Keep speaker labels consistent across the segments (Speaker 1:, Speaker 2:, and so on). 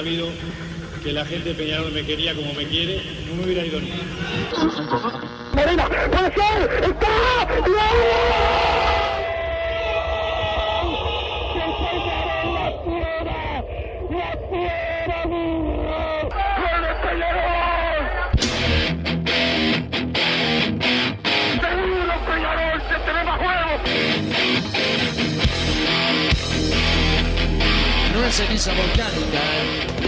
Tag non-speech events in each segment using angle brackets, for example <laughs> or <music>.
Speaker 1: sabido que la gente de Peñarol me quería como me quiere, no me hubiera ido ni.
Speaker 2: Morena, puede ser, está. Seguro Peñarol, se te ve más juego.
Speaker 3: No es ceniza volcánica,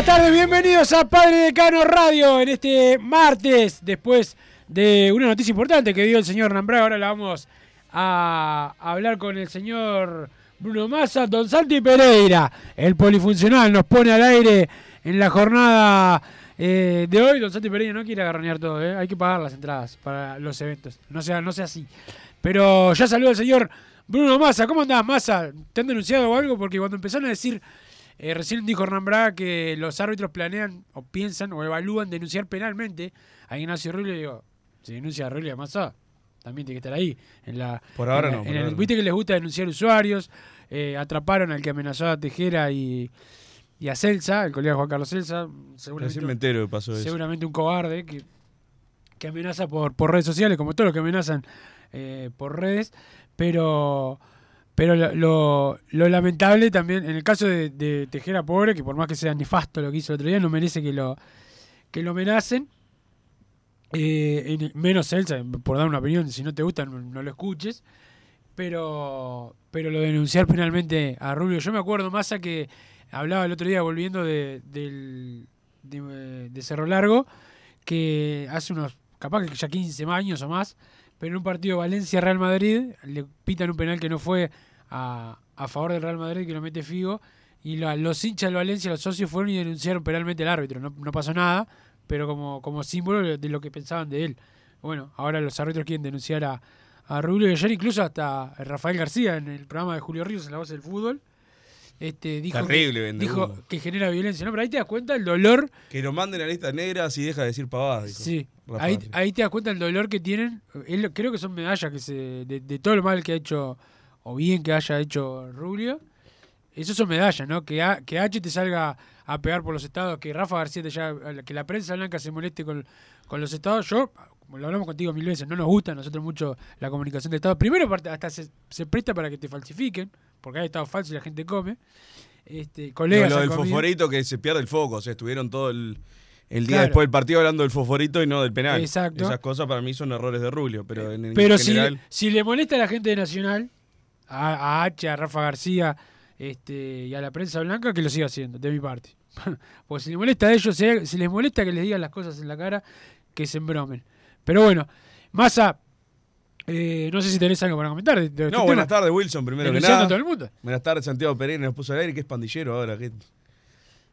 Speaker 4: Buenas tardes, bienvenidos a Padre Decano Radio en este martes, después de una noticia importante que dio el señor Nambraga. Ahora la vamos a hablar con el señor Bruno Massa. Don Santi Pereira, el polifuncional, nos pone al aire en la jornada eh, de hoy. Don Santi Pereira no quiere agarronear todo, ¿eh? hay que pagar las entradas para los eventos. No sea, no sea así. Pero ya saluda el señor Bruno Massa. ¿Cómo andás, Massa? ¿Te han denunciado o algo? Porque cuando empezaron a decir eh, recién dijo Hernán Braga que los árbitros planean o piensan o evalúan denunciar penalmente a Ignacio Rubio. Digo, si denuncia a Rubio Massa, también tiene que estar ahí. En la,
Speaker 5: Por ahora
Speaker 4: en-
Speaker 5: no,
Speaker 4: en
Speaker 5: por
Speaker 4: el-
Speaker 5: ahora no.
Speaker 4: Viste que les gusta denunciar usuarios. eh, atraparon al que amenazó a Tejera y, y a Celsa, el colega Juan Carlos Celsa. Seguramente,
Speaker 5: me entero que pasó eso.
Speaker 4: seguramente un cobarde que, que amenaza por, por redes sociales, como todos los que amenazan eh, por redes. Pero pero lo, lo- lamentable también, en el caso de, de Tejera Pobre, que por más que sea nefasto lo que hizo el otro día, no merece que lo, que lo amenacen. Eh, en- menos él, por dar una opinión, si no te gusta, no, no lo escuches. Pero, pero lo de denunciar penalmente a Rubio, yo me acuerdo más a que hablaba el otro día volviendo de, del, de, de Cerro Largo, que hace unos, capaz que ya 15 años o más, pero en un partido Valencia-Real Madrid, le pitan un penal que no fue a, a favor del Real Madrid, que lo mete Figo, y la- los hinchas del Valencia, los socios, fueron y denunciaron penalmente al árbitro. No, no pasó nada, pero como, como símbolo de lo que pensaban de él. Bueno, ahora los árbitros quieren denunciar a, a Rubio y ayer incluso hasta Rafael García en el programa de Julio Ríos en la voz del fútbol. Este, dijo
Speaker 5: Terrible,
Speaker 4: que, dijo que genera violencia, ¿no? Pero ahí te das cuenta el dolor
Speaker 5: Que lo manden a listas negras y deja de decir pavadas. dijo.
Speaker 4: Sí, ahí, ahí te das cuenta el dolor que tienen. Él- creo que son medallas que se de, de todo lo mal que ha hecho o bien que haya hecho Rubio. Eso son medallas, ¿no? Que, A- que H te salga a pegar por los estados, que Rafa García te ya, que la prensa blanca se moleste con, con los estados. Yo, como lo hablamos contigo mil veces, no nos gusta a nosotros mucho la comunicación de estados. Primero, hasta se, se presta para que te falsifiquen, porque hay estados falsos y la gente come. Este,
Speaker 5: Lo,
Speaker 4: colegas
Speaker 5: lo
Speaker 4: han
Speaker 5: del
Speaker 4: comido.
Speaker 5: fosforito que se pierde el foco. O sea, estuvieron todo el, el día
Speaker 4: Claro.
Speaker 5: después del partido hablando del fosforito y no del penal.
Speaker 4: Exacto.
Speaker 5: Esas cosas para mí son errores de Rubio. Pero en, en
Speaker 4: Pero si,
Speaker 5: general.
Speaker 4: si le molesta a la gente de Nacional, a, a H, a Rafa García este, y a la prensa blanca, que lo siga haciendo, de mi parte. <laughs> Porque si le molesta a ellos, si, si les molesta que les digan las cosas en la cara, que se embromen. Pero bueno, Massa, eh, no sé si tenés algo para comentar. de- de este
Speaker 5: No, buenas tardes, Wilson, primero que nada.
Speaker 4: a todo el mundo.
Speaker 5: Buenas tardes, Santiago Pereira nos puso al aire, que es pandillero ahora. que-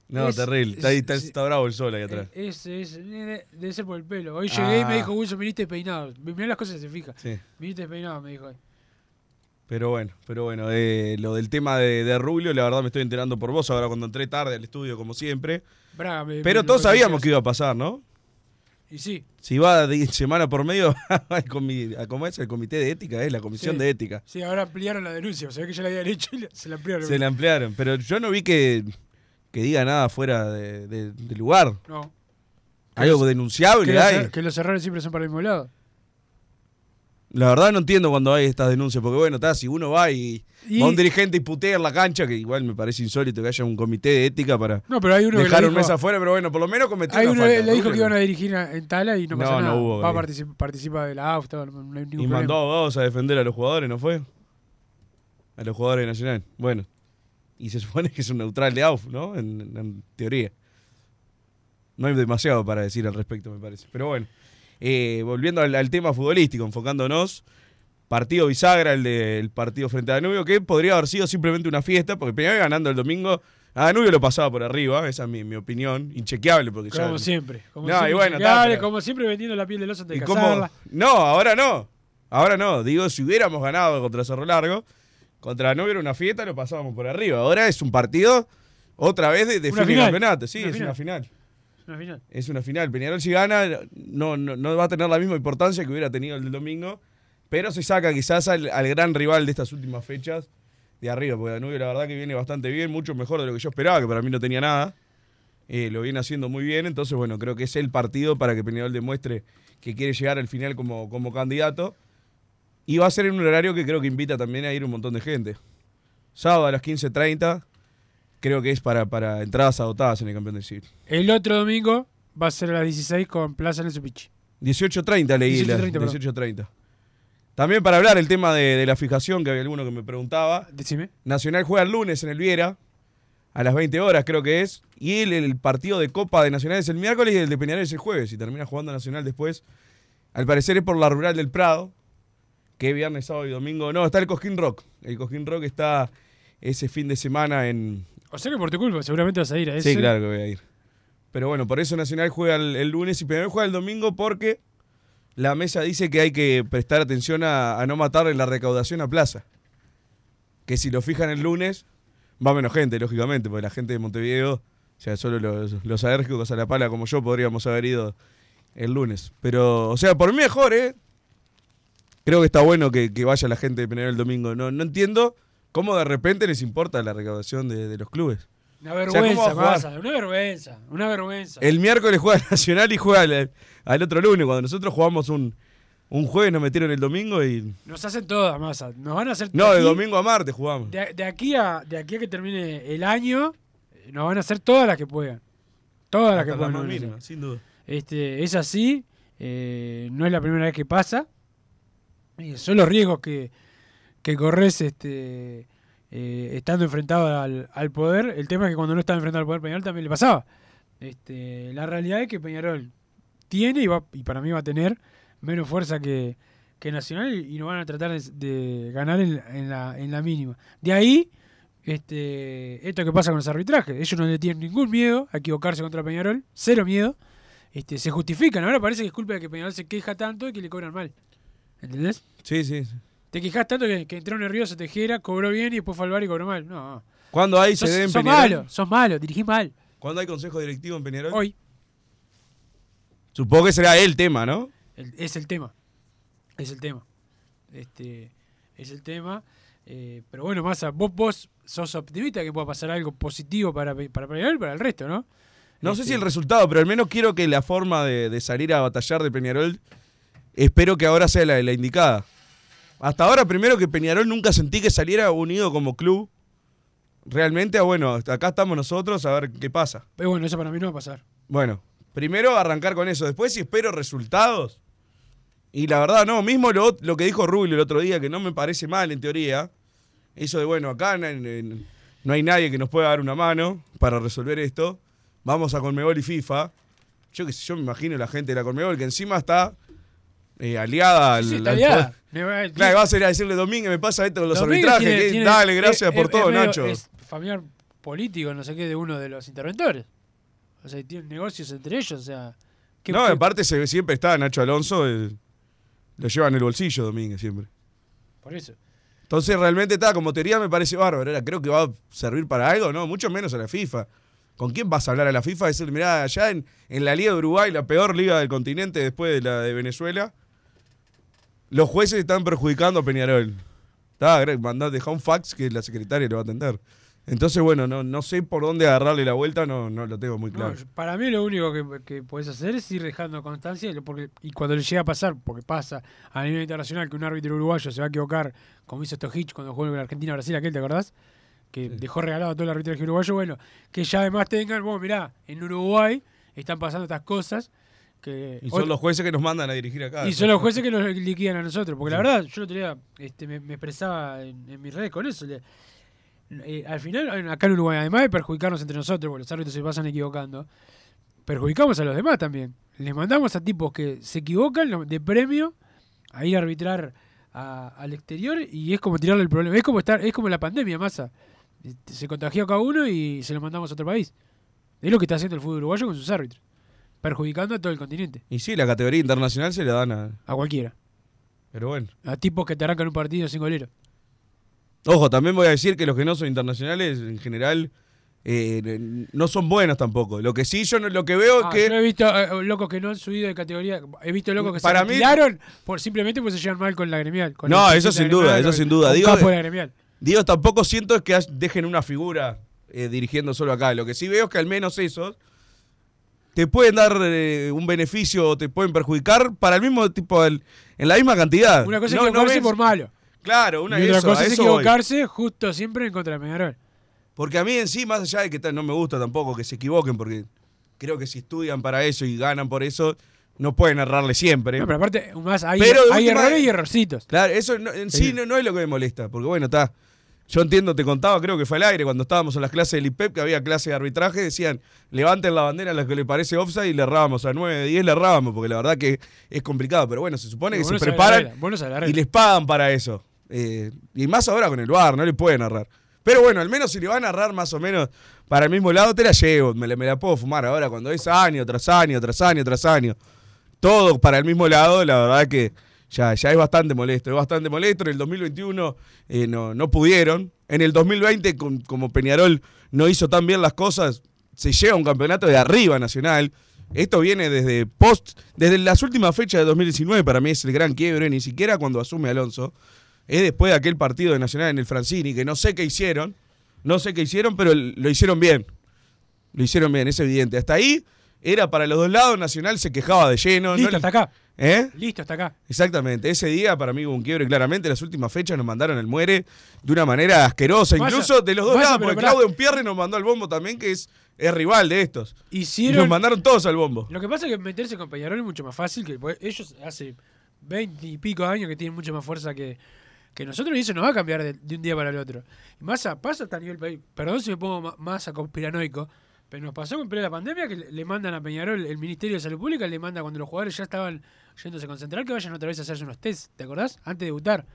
Speaker 5: No,
Speaker 4: Es-
Speaker 5: terrible. Está, ahí, está,
Speaker 4: es-
Speaker 5: está bravo el sol ahí atrás.
Speaker 4: Eh, Es, es- debe ser por el pelo. Hoy llegué y me
Speaker 5: Ah.
Speaker 4: dijo, Wilson, viniste peinado. Mirá las cosas que se fija.
Speaker 5: Sí.
Speaker 4: Viniste peinado, me dijo hoy.
Speaker 5: Pero bueno, pero bueno, eh, lo del tema de, de Rubio, la verdad me estoy enterando por vos ahora cuando entré tarde al estudio, como siempre.
Speaker 4: Me-
Speaker 5: Pero
Speaker 4: me-
Speaker 5: todos sabíamos que iba a pasar, ¿no?
Speaker 4: Y sí,
Speaker 5: Si va de semana por medio, <laughs> a- ¿cómo es? El comité de ética, es la comisión
Speaker 4: Sí.
Speaker 5: de ética.
Speaker 4: sí, ahora ampliaron la denuncia. O sea que ya la habían hecho y se la ampliaron.
Speaker 5: Se la ampliaron. Pero yo no vi que, que diga nada fuera de, de- de lugar.
Speaker 4: No.
Speaker 5: Algo denunciable
Speaker 4: Que los,
Speaker 5: hay.
Speaker 4: que los errores siempre son para el mismo lado.
Speaker 5: La verdad no entiendo cuando hay estas denuncias, porque bueno, está, si uno va y,
Speaker 4: Y-
Speaker 5: va un dirigente y putea en la cancha, que igual me parece insólito que haya un comité de ética para
Speaker 4: No, pero hay uno
Speaker 5: dejar un mes afuera, pero bueno, por lo menos cometió
Speaker 4: hay
Speaker 5: una
Speaker 4: uno
Speaker 5: falta.
Speaker 4: le dijo que iban
Speaker 5: no.
Speaker 4: a dirigir en Tala y no
Speaker 5: No,
Speaker 4: pasa
Speaker 5: no
Speaker 4: nada.
Speaker 5: hubo,
Speaker 4: Va a participar, participa de la no, no hay ningún
Speaker 5: Y
Speaker 4: problema.
Speaker 5: mandó abogados a defender a los jugadores, ¿no fue? A los jugadores de Nacional. Bueno. Y se supone que es un neutral de AUF, ¿no? En, en teoría. No hay demasiado para decir al respecto, me parece. Pero bueno. Eh, volviendo al, al tema futbolístico, enfocándonos. Partido bisagra, el del partido frente a Danubio, que podría haber sido simplemente una fiesta, porque Peñarol ganando el domingo, a Danubio lo pasaba por arriba, esa es mi, mi opinión, inchequeable, porque ya-
Speaker 4: Como siempre. Como
Speaker 5: No,
Speaker 4: siempre,
Speaker 5: y bueno, pero-
Speaker 4: como siempre vendiendo la piel del oso antes
Speaker 5: ¿Y
Speaker 4: de
Speaker 5: cómo? No, ahora no. Ahora no. Digo, si hubiéramos ganado contra Cerro Largo, contra no hubiera una fiesta, lo pasábamos por arriba. Ahora es un partido otra vez de, de fin de campeonato. Sí,
Speaker 4: Una
Speaker 5: es
Speaker 4: final.
Speaker 5: una final.
Speaker 4: Final.
Speaker 5: Es una final. Peñarol si gana, no, no, no va a tener la misma importancia que hubiera tenido el del domingo, pero se saca quizás al, al gran rival de estas últimas fechas de arriba, porque Danubio la verdad que viene bastante bien, mucho mejor de lo que yo esperaba, que para mí no tenía nada. Eh, lo viene haciendo muy bien, entonces bueno, creo que es el partido para que Peñarol demuestre que quiere llegar al final como, como candidato. Y va a ser en un horario que creo que invita también a ir un montón de gente. Sábado a las 15.30, creo que es para, para entradas agotadas en el campeón del siglo.
Speaker 4: El otro domingo va a ser a las 16 con Plaza en el Supichi.
Speaker 5: 18.30 leí.
Speaker 4: 18:30,
Speaker 5: la-
Speaker 4: perdón.
Speaker 5: 18.30. También para hablar el tema de, de la fijación, que había alguno que me preguntaba.
Speaker 4: Decime.
Speaker 5: Nacional juega el lunes en el Viera, a las 20 horas creo que es. Y el, el partido de Copa de Nacional es el miércoles y el de Peñarol es el jueves. Y termina jugando Nacional después. Al parecer es por la Rural del Prado, que viernes, sábado y domingo. No, está el Cosquín Rock. El Cosquín Rock está ese fin de semana en,
Speaker 4: O sea que por tu culpa, seguramente vas a ir a ese.
Speaker 5: Sí, claro que voy a ir. Pero bueno, por eso Nacional juega el, el lunes y Peñarol juega el domingo porque la mesa dice que hay que prestar atención a, a no matar en la recaudación a plaza. Que si lo fijan el lunes, va menos gente, lógicamente, porque la gente de Montevideo, o sea, solo los, los alérgicos a la pala como yo podríamos haber ido el lunes. Pero, o sea, por mí mejor, ¿eh? Creo que está bueno que, que vaya la gente de Peñarol el domingo. No, no entiendo cómo de repente les importa la recaudación de, de los clubes.
Speaker 4: Una
Speaker 5: O sea, ¿cómo
Speaker 4: vergüenza, una vergüenza, una vergüenza.
Speaker 5: El miércoles juega <laughs> Nacional y juega al, al otro lunes. Cuando nosotros jugamos un, un jueves, nos metieron el domingo y.
Speaker 4: Nos hacen todas, Massa. Nos van a hacer
Speaker 5: No, de
Speaker 4: aquí-
Speaker 5: domingo a martes jugamos.
Speaker 4: De, de aquí a, de aquí a que termine el año, eh, nos van a hacer todas las que puedan. Todas las
Speaker 5: Hasta
Speaker 4: que
Speaker 5: la
Speaker 4: puedan.
Speaker 5: más
Speaker 4: nos van a hacer.
Speaker 5: mínima, sin duda.
Speaker 4: Este, es así, eh, no es la primera vez que pasa. Y son los riesgos que, que corres este, eh, estando enfrentado al, poder. El tema es que cuando no estaba enfrentado al poder, Peñarol también le pasaba. Este, la realidad es que Peñarol tiene y, va, y para mí va a tener menos fuerza que, Nacional y, no van a tratar de, de ganar en, en la, en la mínima. De ahí, este, esto que pasa con los arbitrajes. Ellos no le tienen ningún miedo a equivocarse contra Peñarol, cero miedo este, se justifican. Ahora parece que es culpa de que Peñarol se queja tanto y que le cobran mal. ¿Entendés?
Speaker 5: Sí, sí.
Speaker 4: Te quejas tanto que, que entró nervioso Tejera, cobró bien y después fue al bar y cobró mal. No.
Speaker 5: ¿Cuándo hay
Speaker 4: Sos,
Speaker 5: CD en
Speaker 4: sos
Speaker 5: Peñarol?
Speaker 4: malo, sos malo, dirigís mal.
Speaker 5: ¿Cuándo hay consejo directivo en Peñarol?
Speaker 4: Hoy
Speaker 5: Supongo que será el tema, ¿no?
Speaker 4: el- es el tema. Es el tema. Este, es el tema. Eh, pero bueno, Massa, vos, vos sos optimista que pueda pasar algo positivo para, Pe- para Peñarol y para el resto, ¿no?
Speaker 5: No sé
Speaker 4: Este,
Speaker 5: si el resultado, pero al menos quiero que la forma de, de salir a batallar de Peñarol, espero que ahora sea la, la indicada. Hasta ahora, primero que Peñarol nunca sentí que saliera unido como club. Realmente, ah, bueno, acá estamos nosotros a ver qué pasa.
Speaker 4: Pero bueno, eso para mí no va a pasar.
Speaker 5: Bueno, primero arrancar con eso. Después, si espero resultados. Y la verdad, no, mismo lo, lo que dijo Rubio el otro día, que no me parece mal en teoría. Eso de, bueno, acá no hay nadie que nos pueda dar una mano para resolver esto. Vamos a Conmebol y FIFA. Yo que sé, yo me imagino la gente de la Conmebol que encima está eh, aliada al.
Speaker 4: Sí,
Speaker 5: al
Speaker 4: aliada.
Speaker 5: poder. Claro, vas a ir a decirle, Domínguez, me pasa esto con los
Speaker 4: Domínguez
Speaker 5: arbitrajes.
Speaker 4: tiene-
Speaker 5: que-
Speaker 4: tiene-
Speaker 5: dale, gracias
Speaker 4: es-
Speaker 5: por
Speaker 4: es-
Speaker 5: todo,
Speaker 4: es medio-
Speaker 5: Nacho.
Speaker 4: Es familiar político, no sé qué, de uno de los interventores. O sea, tienen negocios entre ellos, o sea... ¿qué-
Speaker 5: no,
Speaker 4: qué-
Speaker 5: aparte se, siempre está Nacho Alonso, eh, lo lleva en el bolsillo Domínguez siempre.
Speaker 4: Por eso.
Speaker 5: Entonces realmente está, como teoría me parece bárbaro. Ahora, creo que va a servir para algo, ¿no? Mucho menos a la FIFA. ¿Con quién vas a hablar a la FIFA? Decirle, mirá, allá en, en la Liga de Uruguay, la peor liga del continente después de la de Venezuela, los jueces están perjudicando a Peñarol. Está, mandá, deja un fax que la secretaria le va a atender. Entonces, bueno, no, no sé por dónde agarrarle la vuelta, no, no lo tengo muy
Speaker 4: No,
Speaker 5: claro.
Speaker 4: yo- para mí lo único que, que puedes hacer es ir dejando constancia porque, y cuando le llega a pasar, porque pasa a nivel internacional que un árbitro uruguayo se va a equivocar, como hizo Stojich cuando jugó en Argentina-Brasil, aquel, ¿te acordás? Que dejó regalado a todo el arbitraje uruguayo, bueno, que ya además tengan, bueno, mirá, en Uruguay están pasando estas cosas que...
Speaker 5: Y son los jueces que nos mandan a dirigir acá.
Speaker 4: y son los jueces que nos liquidan a nosotros. Porque la verdad, yo el otro día este, me, me expresaba en, en mis redes con eso. le- eh, al final, acá en Uruguay, además de perjudicarnos entre nosotros, porque los árbitros se pasan equivocando, perjudicamos a los demás también. Les mandamos a tipos que se equivocan lo- de premio a ir a arbitrar a- al exterior y es como tirarle el problema. Es como estar, es como la pandemia, masa. Este, Se contagió cada uno y se lo mandamos a otro país. Es lo que está haciendo el fútbol uruguayo con sus árbitros. Perjudicando a todo el continente.
Speaker 5: Y sí, la categoría internacional se la dan a.
Speaker 4: A cualquiera.
Speaker 5: Pero bueno.
Speaker 4: A tipos que te arrancan un partido sin golero.
Speaker 5: Ojo, también voy a decir que los que no son internacionales, en general, eh, no son buenos tampoco. Lo que sí, yo no- lo que veo
Speaker 4: Ah,
Speaker 5: es que.
Speaker 4: Yo he visto eh, locos que no han subido de categoría. He visto locos que
Speaker 5: Para
Speaker 4: se
Speaker 5: mí-
Speaker 4: por, simplemente porque se llevan mal con la gremial. con
Speaker 5: No, eso sin duda,
Speaker 4: gremial,
Speaker 5: eso sin duda. Digo,
Speaker 4: de la gremial.
Speaker 5: Digo, tampoco siento que dejen una figura eh, dirigiendo solo acá. Lo que sí veo es que al menos esos te pueden dar eh, un beneficio o te pueden perjudicar para el mismo tipo, el- en la misma cantidad.
Speaker 4: Una cosa es
Speaker 5: No-
Speaker 4: equivocarse
Speaker 5: ves-
Speaker 4: por malo.
Speaker 5: Claro, una
Speaker 4: y otra
Speaker 5: eso,
Speaker 4: cosa es
Speaker 5: eso voy.
Speaker 4: equivocarse justo siempre en contra de Peñarol.
Speaker 5: Porque a mí en sí, más allá de que tal, no me gusta tampoco que se equivoquen, porque creo que si estudian para eso y ganan por eso, no pueden errarle siempre.
Speaker 4: No, pero aparte, más hay,
Speaker 5: Pero de
Speaker 4: hay
Speaker 5: última-
Speaker 4: errores y errorcitos.
Speaker 5: Claro, eso no- en sí,
Speaker 4: Sí.
Speaker 5: no, no es lo que me molesta, porque bueno, está. Yo entiendo, te contaba, creo que fue al aire, cuando estábamos en las clases del IPEP, que había clase de arbitraje, decían, levanten la bandera a la que le parece offside y le errábamos, a 9 de 10 le errábamos, porque la verdad que es complicado, pero bueno, se supone que se preparan y les pagan para eso. Eh, y más ahora con el VAR, no le pueden errar. Pero bueno, al menos si le van a errar más o menos para el mismo lado, te la llevo, me la, me la puedo fumar ahora cuando es año tras año, tras año, tras año. Todo para el mismo lado, la verdad que ya, ya es bastante molesto, es bastante molesto. En el 2021 eh, no, no pudieron. En el 2020, con- como Peñarol no hizo tan bien las cosas, se lleva un campeonato de arriba nacional. Esto viene desde post, desde las últimas fechas de 2019, para mí es el gran quiebre, ni siquiera cuando asume Alonso. Es después de aquel partido de Nacional en el Francini, que no sé qué hicieron, no sé qué hicieron, pero lo hicieron bien. Lo hicieron bien, es evidente. Hasta ahí era para los dos lados, Nacional se quejaba de lleno. No-
Speaker 4: hasta acá.
Speaker 5: ¿Eh?
Speaker 4: Listo, hasta acá.
Speaker 5: Exactamente, ese día para mí hubo un quiebre claramente, las últimas fechas nos mandaron al muere de una manera asquerosa,
Speaker 4: Vaya,
Speaker 5: incluso de los dos
Speaker 4: vaya,
Speaker 5: lados,
Speaker 4: pero
Speaker 5: porque
Speaker 4: pará.
Speaker 5: Claudio Pierre nos mandó al bombo también, que es, es rival de estos. Y
Speaker 4: Hicieron.
Speaker 5: nos mandaron todos al bombo.
Speaker 4: Lo que pasa es que meterse con Peñarol es mucho más fácil que pues, ellos hace 20 y pico años que tienen mucha más fuerza que, que nosotros y eso no va a cambiar de, de un día para el otro. Y más a, pasa hasta a nivel país. Perdón si me pongo más a conspiranoico, pero nos pasó con la pandemia que le, mandan a Peñarol, el Ministerio de Salud Pública le manda cuando los jugadores ya estaban yéndose a concentrar que vayan otra vez a hacerse unos test, ¿te acordás? Antes de debutar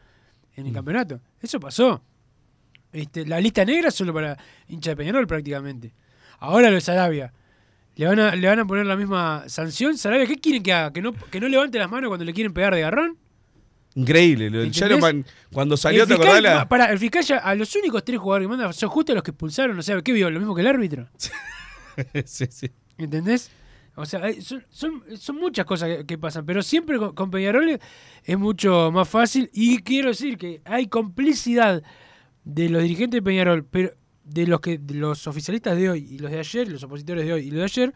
Speaker 4: en el campeonato. Eso pasó. Este, la lista negra es solo para hincha de Peñarol prácticamente. Ahora lo de Sarabia. Le van, a, le van a poner la misma sanción. Sarabia, ¿qué quieren que haga? ¿Que no, ¿Que no levante las manos cuando le quieren pegar de garrón?
Speaker 5: Increíble. lo- ya lo cuando salió,
Speaker 4: el
Speaker 5: ¿te acordás? la-
Speaker 4: para, el fiscal ya a los únicos tres jugadores que manda son justo los que expulsaron, o sea, ¿qué vio? Lo mismo que el árbitro. <laughs> <laughs>
Speaker 5: sí, sí.
Speaker 4: ¿Entendés? O sea, son, son, muchas cosas que, pasan, pero siempre con, con Peñarol es mucho más fácil. Y quiero decir que hay complicidad de los dirigentes de Peñarol, pero de los que de los oficialistas de hoy y los de ayer, los opositores de hoy y los de ayer,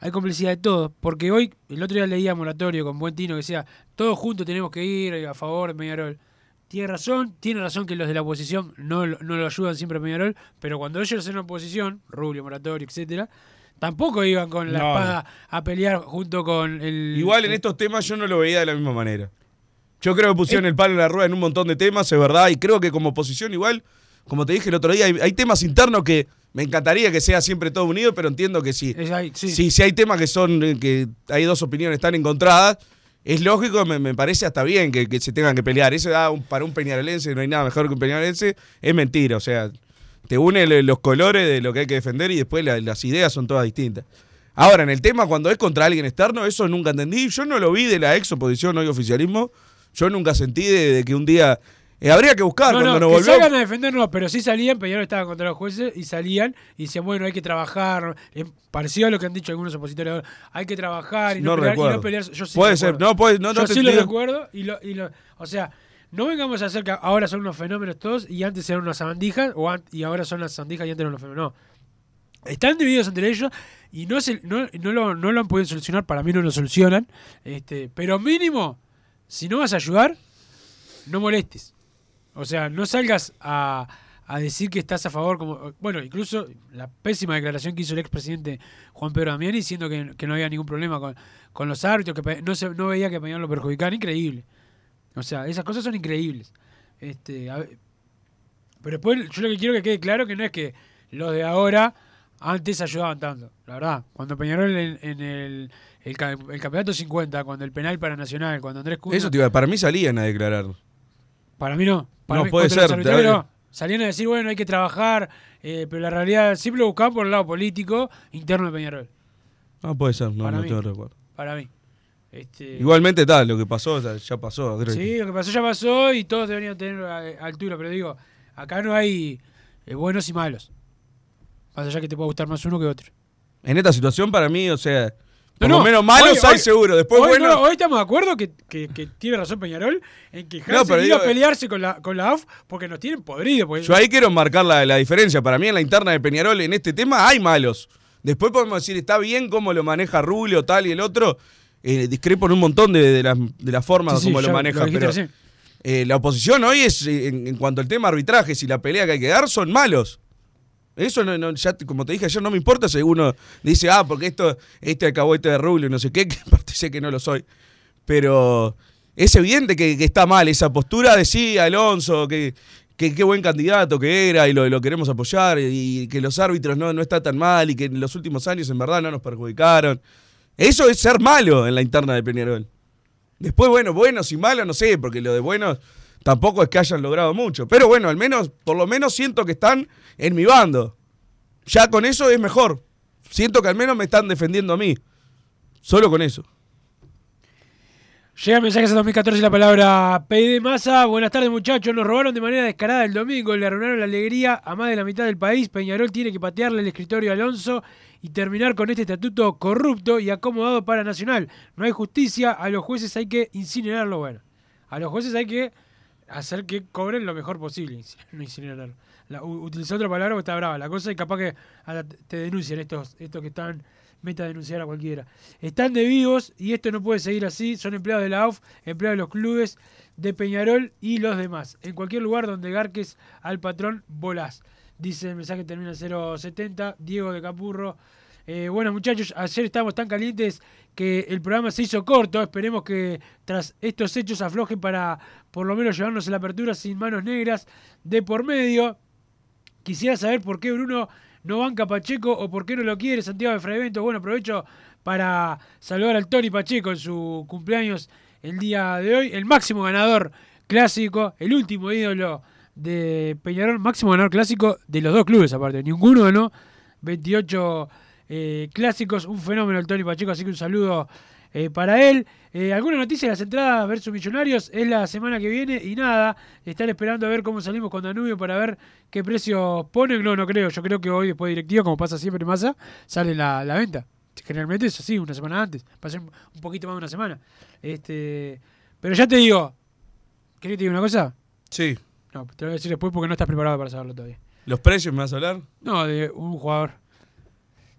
Speaker 4: hay complicidad de todos. Porque hoy, el otro día leía Moratorio con Buen Tino que decía, todos juntos tenemos que ir a favor de Peñarol. Tiene razón, tiene razón que los de la oposición no, lo- no lo ayudan siempre a Peñarol, pero cuando ellos eran oposición, Rubio, Moratorio, etcétera, tampoco iban con la
Speaker 5: No,
Speaker 4: espada a pelear junto con el.
Speaker 5: Igual en estos temas yo no lo veía de la misma manera. Yo creo que
Speaker 4: Eh.
Speaker 5: pusieron el palo en la rueda en un montón de temas, es verdad, y creo que como oposición igual, como te dije el otro día, hay, hay temas internos que me encantaría que sea siempre todo unido, pero entiendo que sí.
Speaker 4: Ahí, sí.
Speaker 5: Si, si hay temas que son, eh, que hay dos opiniones tan encontradas, es lógico, me, me parece hasta bien que, que se tengan que pelear. Eso da un- para un peñarolense, no hay nada mejor que un peñarolense, es mentira. O sea, te une los colores de lo que hay que defender y después la- las ideas son todas distintas. Ahora, en el tema, cuando es contra alguien externo, eso nunca entendí. Yo no lo vi de la ex oposición, hoy oficialismo. Yo nunca sentí de que un día Eh, habría que buscar
Speaker 4: No,
Speaker 5: cuando
Speaker 4: no,
Speaker 5: nos
Speaker 4: que
Speaker 5: volvió.
Speaker 4: salgan a defendernos, pero sí salían, Peñarol estaba contra los jueces y salían y decían, bueno, hay que trabajar. Eh, parecido a lo que han dicho algunos opositores hay que trabajar y no,
Speaker 5: No
Speaker 4: pelear, y
Speaker 5: recuerdo.
Speaker 4: no pelear. Yo sí
Speaker 5: Puede ser, no, puede- no, no
Speaker 4: Yo sí lo recuerdo y lo, y lo- o sea, no vengamos a hacer que ahora son unos fenómenos todos y antes eran unas sandijas o y ahora son las sandijas y antes eran los fenómenos. No. Están divididos entre ellos y no, se, no, no lo, no lo han podido solucionar, para mí no lo solucionan, este, pero mínimo, si no vas a ayudar, no molestes. O sea, no salgas a, a decir que estás a favor, como bueno, incluso la pésima declaración que hizo el expresidente Juan Pedro Damiani diciendo que, que no había ningún problema con, con los árbitros, que no, se, no veía que Peñarol lo perjudicaban, increíble. O sea, esas cosas son increíbles. Este, a pero después yo lo que quiero que quede claro que no es que los de ahora antes ayudaban tanto, la verdad. Cuando Peñarol en, el, el, ca- el campeonato 50, cuando el penal para Nacional, cuando Andrés Cunha...
Speaker 5: Eso iba- para mí salían a declarar.
Speaker 4: Para mí no. Para
Speaker 5: No,
Speaker 4: mí,
Speaker 5: puede
Speaker 4: los
Speaker 5: ser,
Speaker 4: no. Salían a decir, bueno, hay que trabajar, eh, pero la realidad siempre lo buscaban por el lado político interno de Peñarol,
Speaker 5: No, puede ser, no,
Speaker 4: Para
Speaker 5: no
Speaker 4: mí.
Speaker 5: tengo recuerdo.
Speaker 4: para mí. Este,
Speaker 5: Igualmente tal, lo que pasó ya, pasó. creo que-
Speaker 4: Sí, lo que pasó ya pasó y todos deberían tener eh, altura, pero digo, acá no hay eh, buenos y malos. Más allá que te pueda gustar más uno que otro.
Speaker 5: En esta situación, para mí, o sea, por
Speaker 4: No,
Speaker 5: lo
Speaker 4: no,
Speaker 5: menos malos
Speaker 4: hoy-
Speaker 5: hay
Speaker 4: hoy-
Speaker 5: seguro. Después,
Speaker 4: hoy,
Speaker 5: bueno.
Speaker 4: no, hoy estamos de acuerdo que, que- que tiene razón Peñarol en que
Speaker 5: No, pero digo-
Speaker 4: a pelearse con la, con la AUF porque nos tienen podrido. Porque
Speaker 5: Yo ahí quiero marcar la, la diferencia. Para mí, en la interna de Peñarol, en este tema, hay malos. Después podemos decir, está bien cómo lo maneja Rubio, tal y el otro. Eh, discrepo en un montón de, de las, de las formas
Speaker 4: Sí,
Speaker 5: como lo
Speaker 4: lo
Speaker 5: maneja.
Speaker 4: dijiste
Speaker 5: pero eh, la oposición hoy es, eh, en, en cuanto al tema arbitrajes y la pelea que hay que dar, son malos. Eso, no, no, ya, como te dije ayer, no me importa si uno dice, ah, porque esto, este acabó este de Rubio, no sé qué, <laughs> que sé que no lo soy. Pero es evidente que, que está mal esa postura de sí, Alonso, que que qué buen candidato que era y lo, lo queremos apoyar y que los árbitros no, no está tan mal y que en los últimos años en verdad no nos perjudicaron. Eso es ser malo en la interna de Peñarol. Después, bueno, buenos y malos, no sé, porque lo de buenos tampoco es que hayan logrado mucho. Pero bueno, al menos, por lo menos siento que están en mi bando. Ya con eso es mejor. Siento que al menos me están defendiendo a mí. Solo con eso.
Speaker 4: Llega mensajes a 2014 la palabra PD Massa. Buenas tardes, muchachos. Nos robaron de manera descarada el domingo. Le arruinaron la alegría a más de la mitad del país. Peñarol tiene que patearle el escritorio a Alonso y terminar con este estatuto corrupto y acomodado para Nacional. No hay justicia. A los jueces hay que incinerarlo. Bueno, a los jueces hay que hacer que cobren lo mejor posible. <laughs> No incinerarlo. La, u- utilizó otra palabra porque está brava la cosa y capaz que te denuncian estos, estos que están meta denunciar a cualquiera. Están de vivos y esto no puede seguir así. Son empleados de la AUF, empleados de los clubes de Peñarol y los demás. En cualquier lugar donde garques al patrón, volás. Dice el mensaje termina en 070. Diego de Capurro. Eh, bueno, muchachos, ayer estábamos tan calientes que el programa se hizo corto. Esperemos que tras estos hechos aflojen para por lo menos llevarnos a la apertura sin manos negras de por medio. Quisiera saber por qué Bruno no banca Pacheco o por qué no lo quiere Santiago de Frevento. Bueno, aprovecho para saludar al Tony Pacheco en su cumpleaños el día de hoy. El máximo ganador clásico, el último ídolo de Peñarol, máximo ganador clásico de los dos clubes aparte. Ninguno ganó 28 eh, clásicos, un fenómeno el Tony Pacheco, así que un saludo eh, para él. Eh, ¿Alguna noticia de las entradas versus Millonarios? Es la semana que viene y nada, están esperando a ver cómo salimos con Danubio para ver qué precios ponen. No, no creo, yo creo que hoy después de directiva, como pasa siempre en masa, sale la, la venta. Generalmente es así, una semana antes, pasa un un poquito más de una semana. Este, pero ya te digo, ¿querés que te diga una cosa?
Speaker 5: Sí.
Speaker 4: No, te lo voy a decir después porque no estás preparado para saberlo todavía.
Speaker 5: ¿Los precios me vas a hablar?
Speaker 4: No, de un jugador.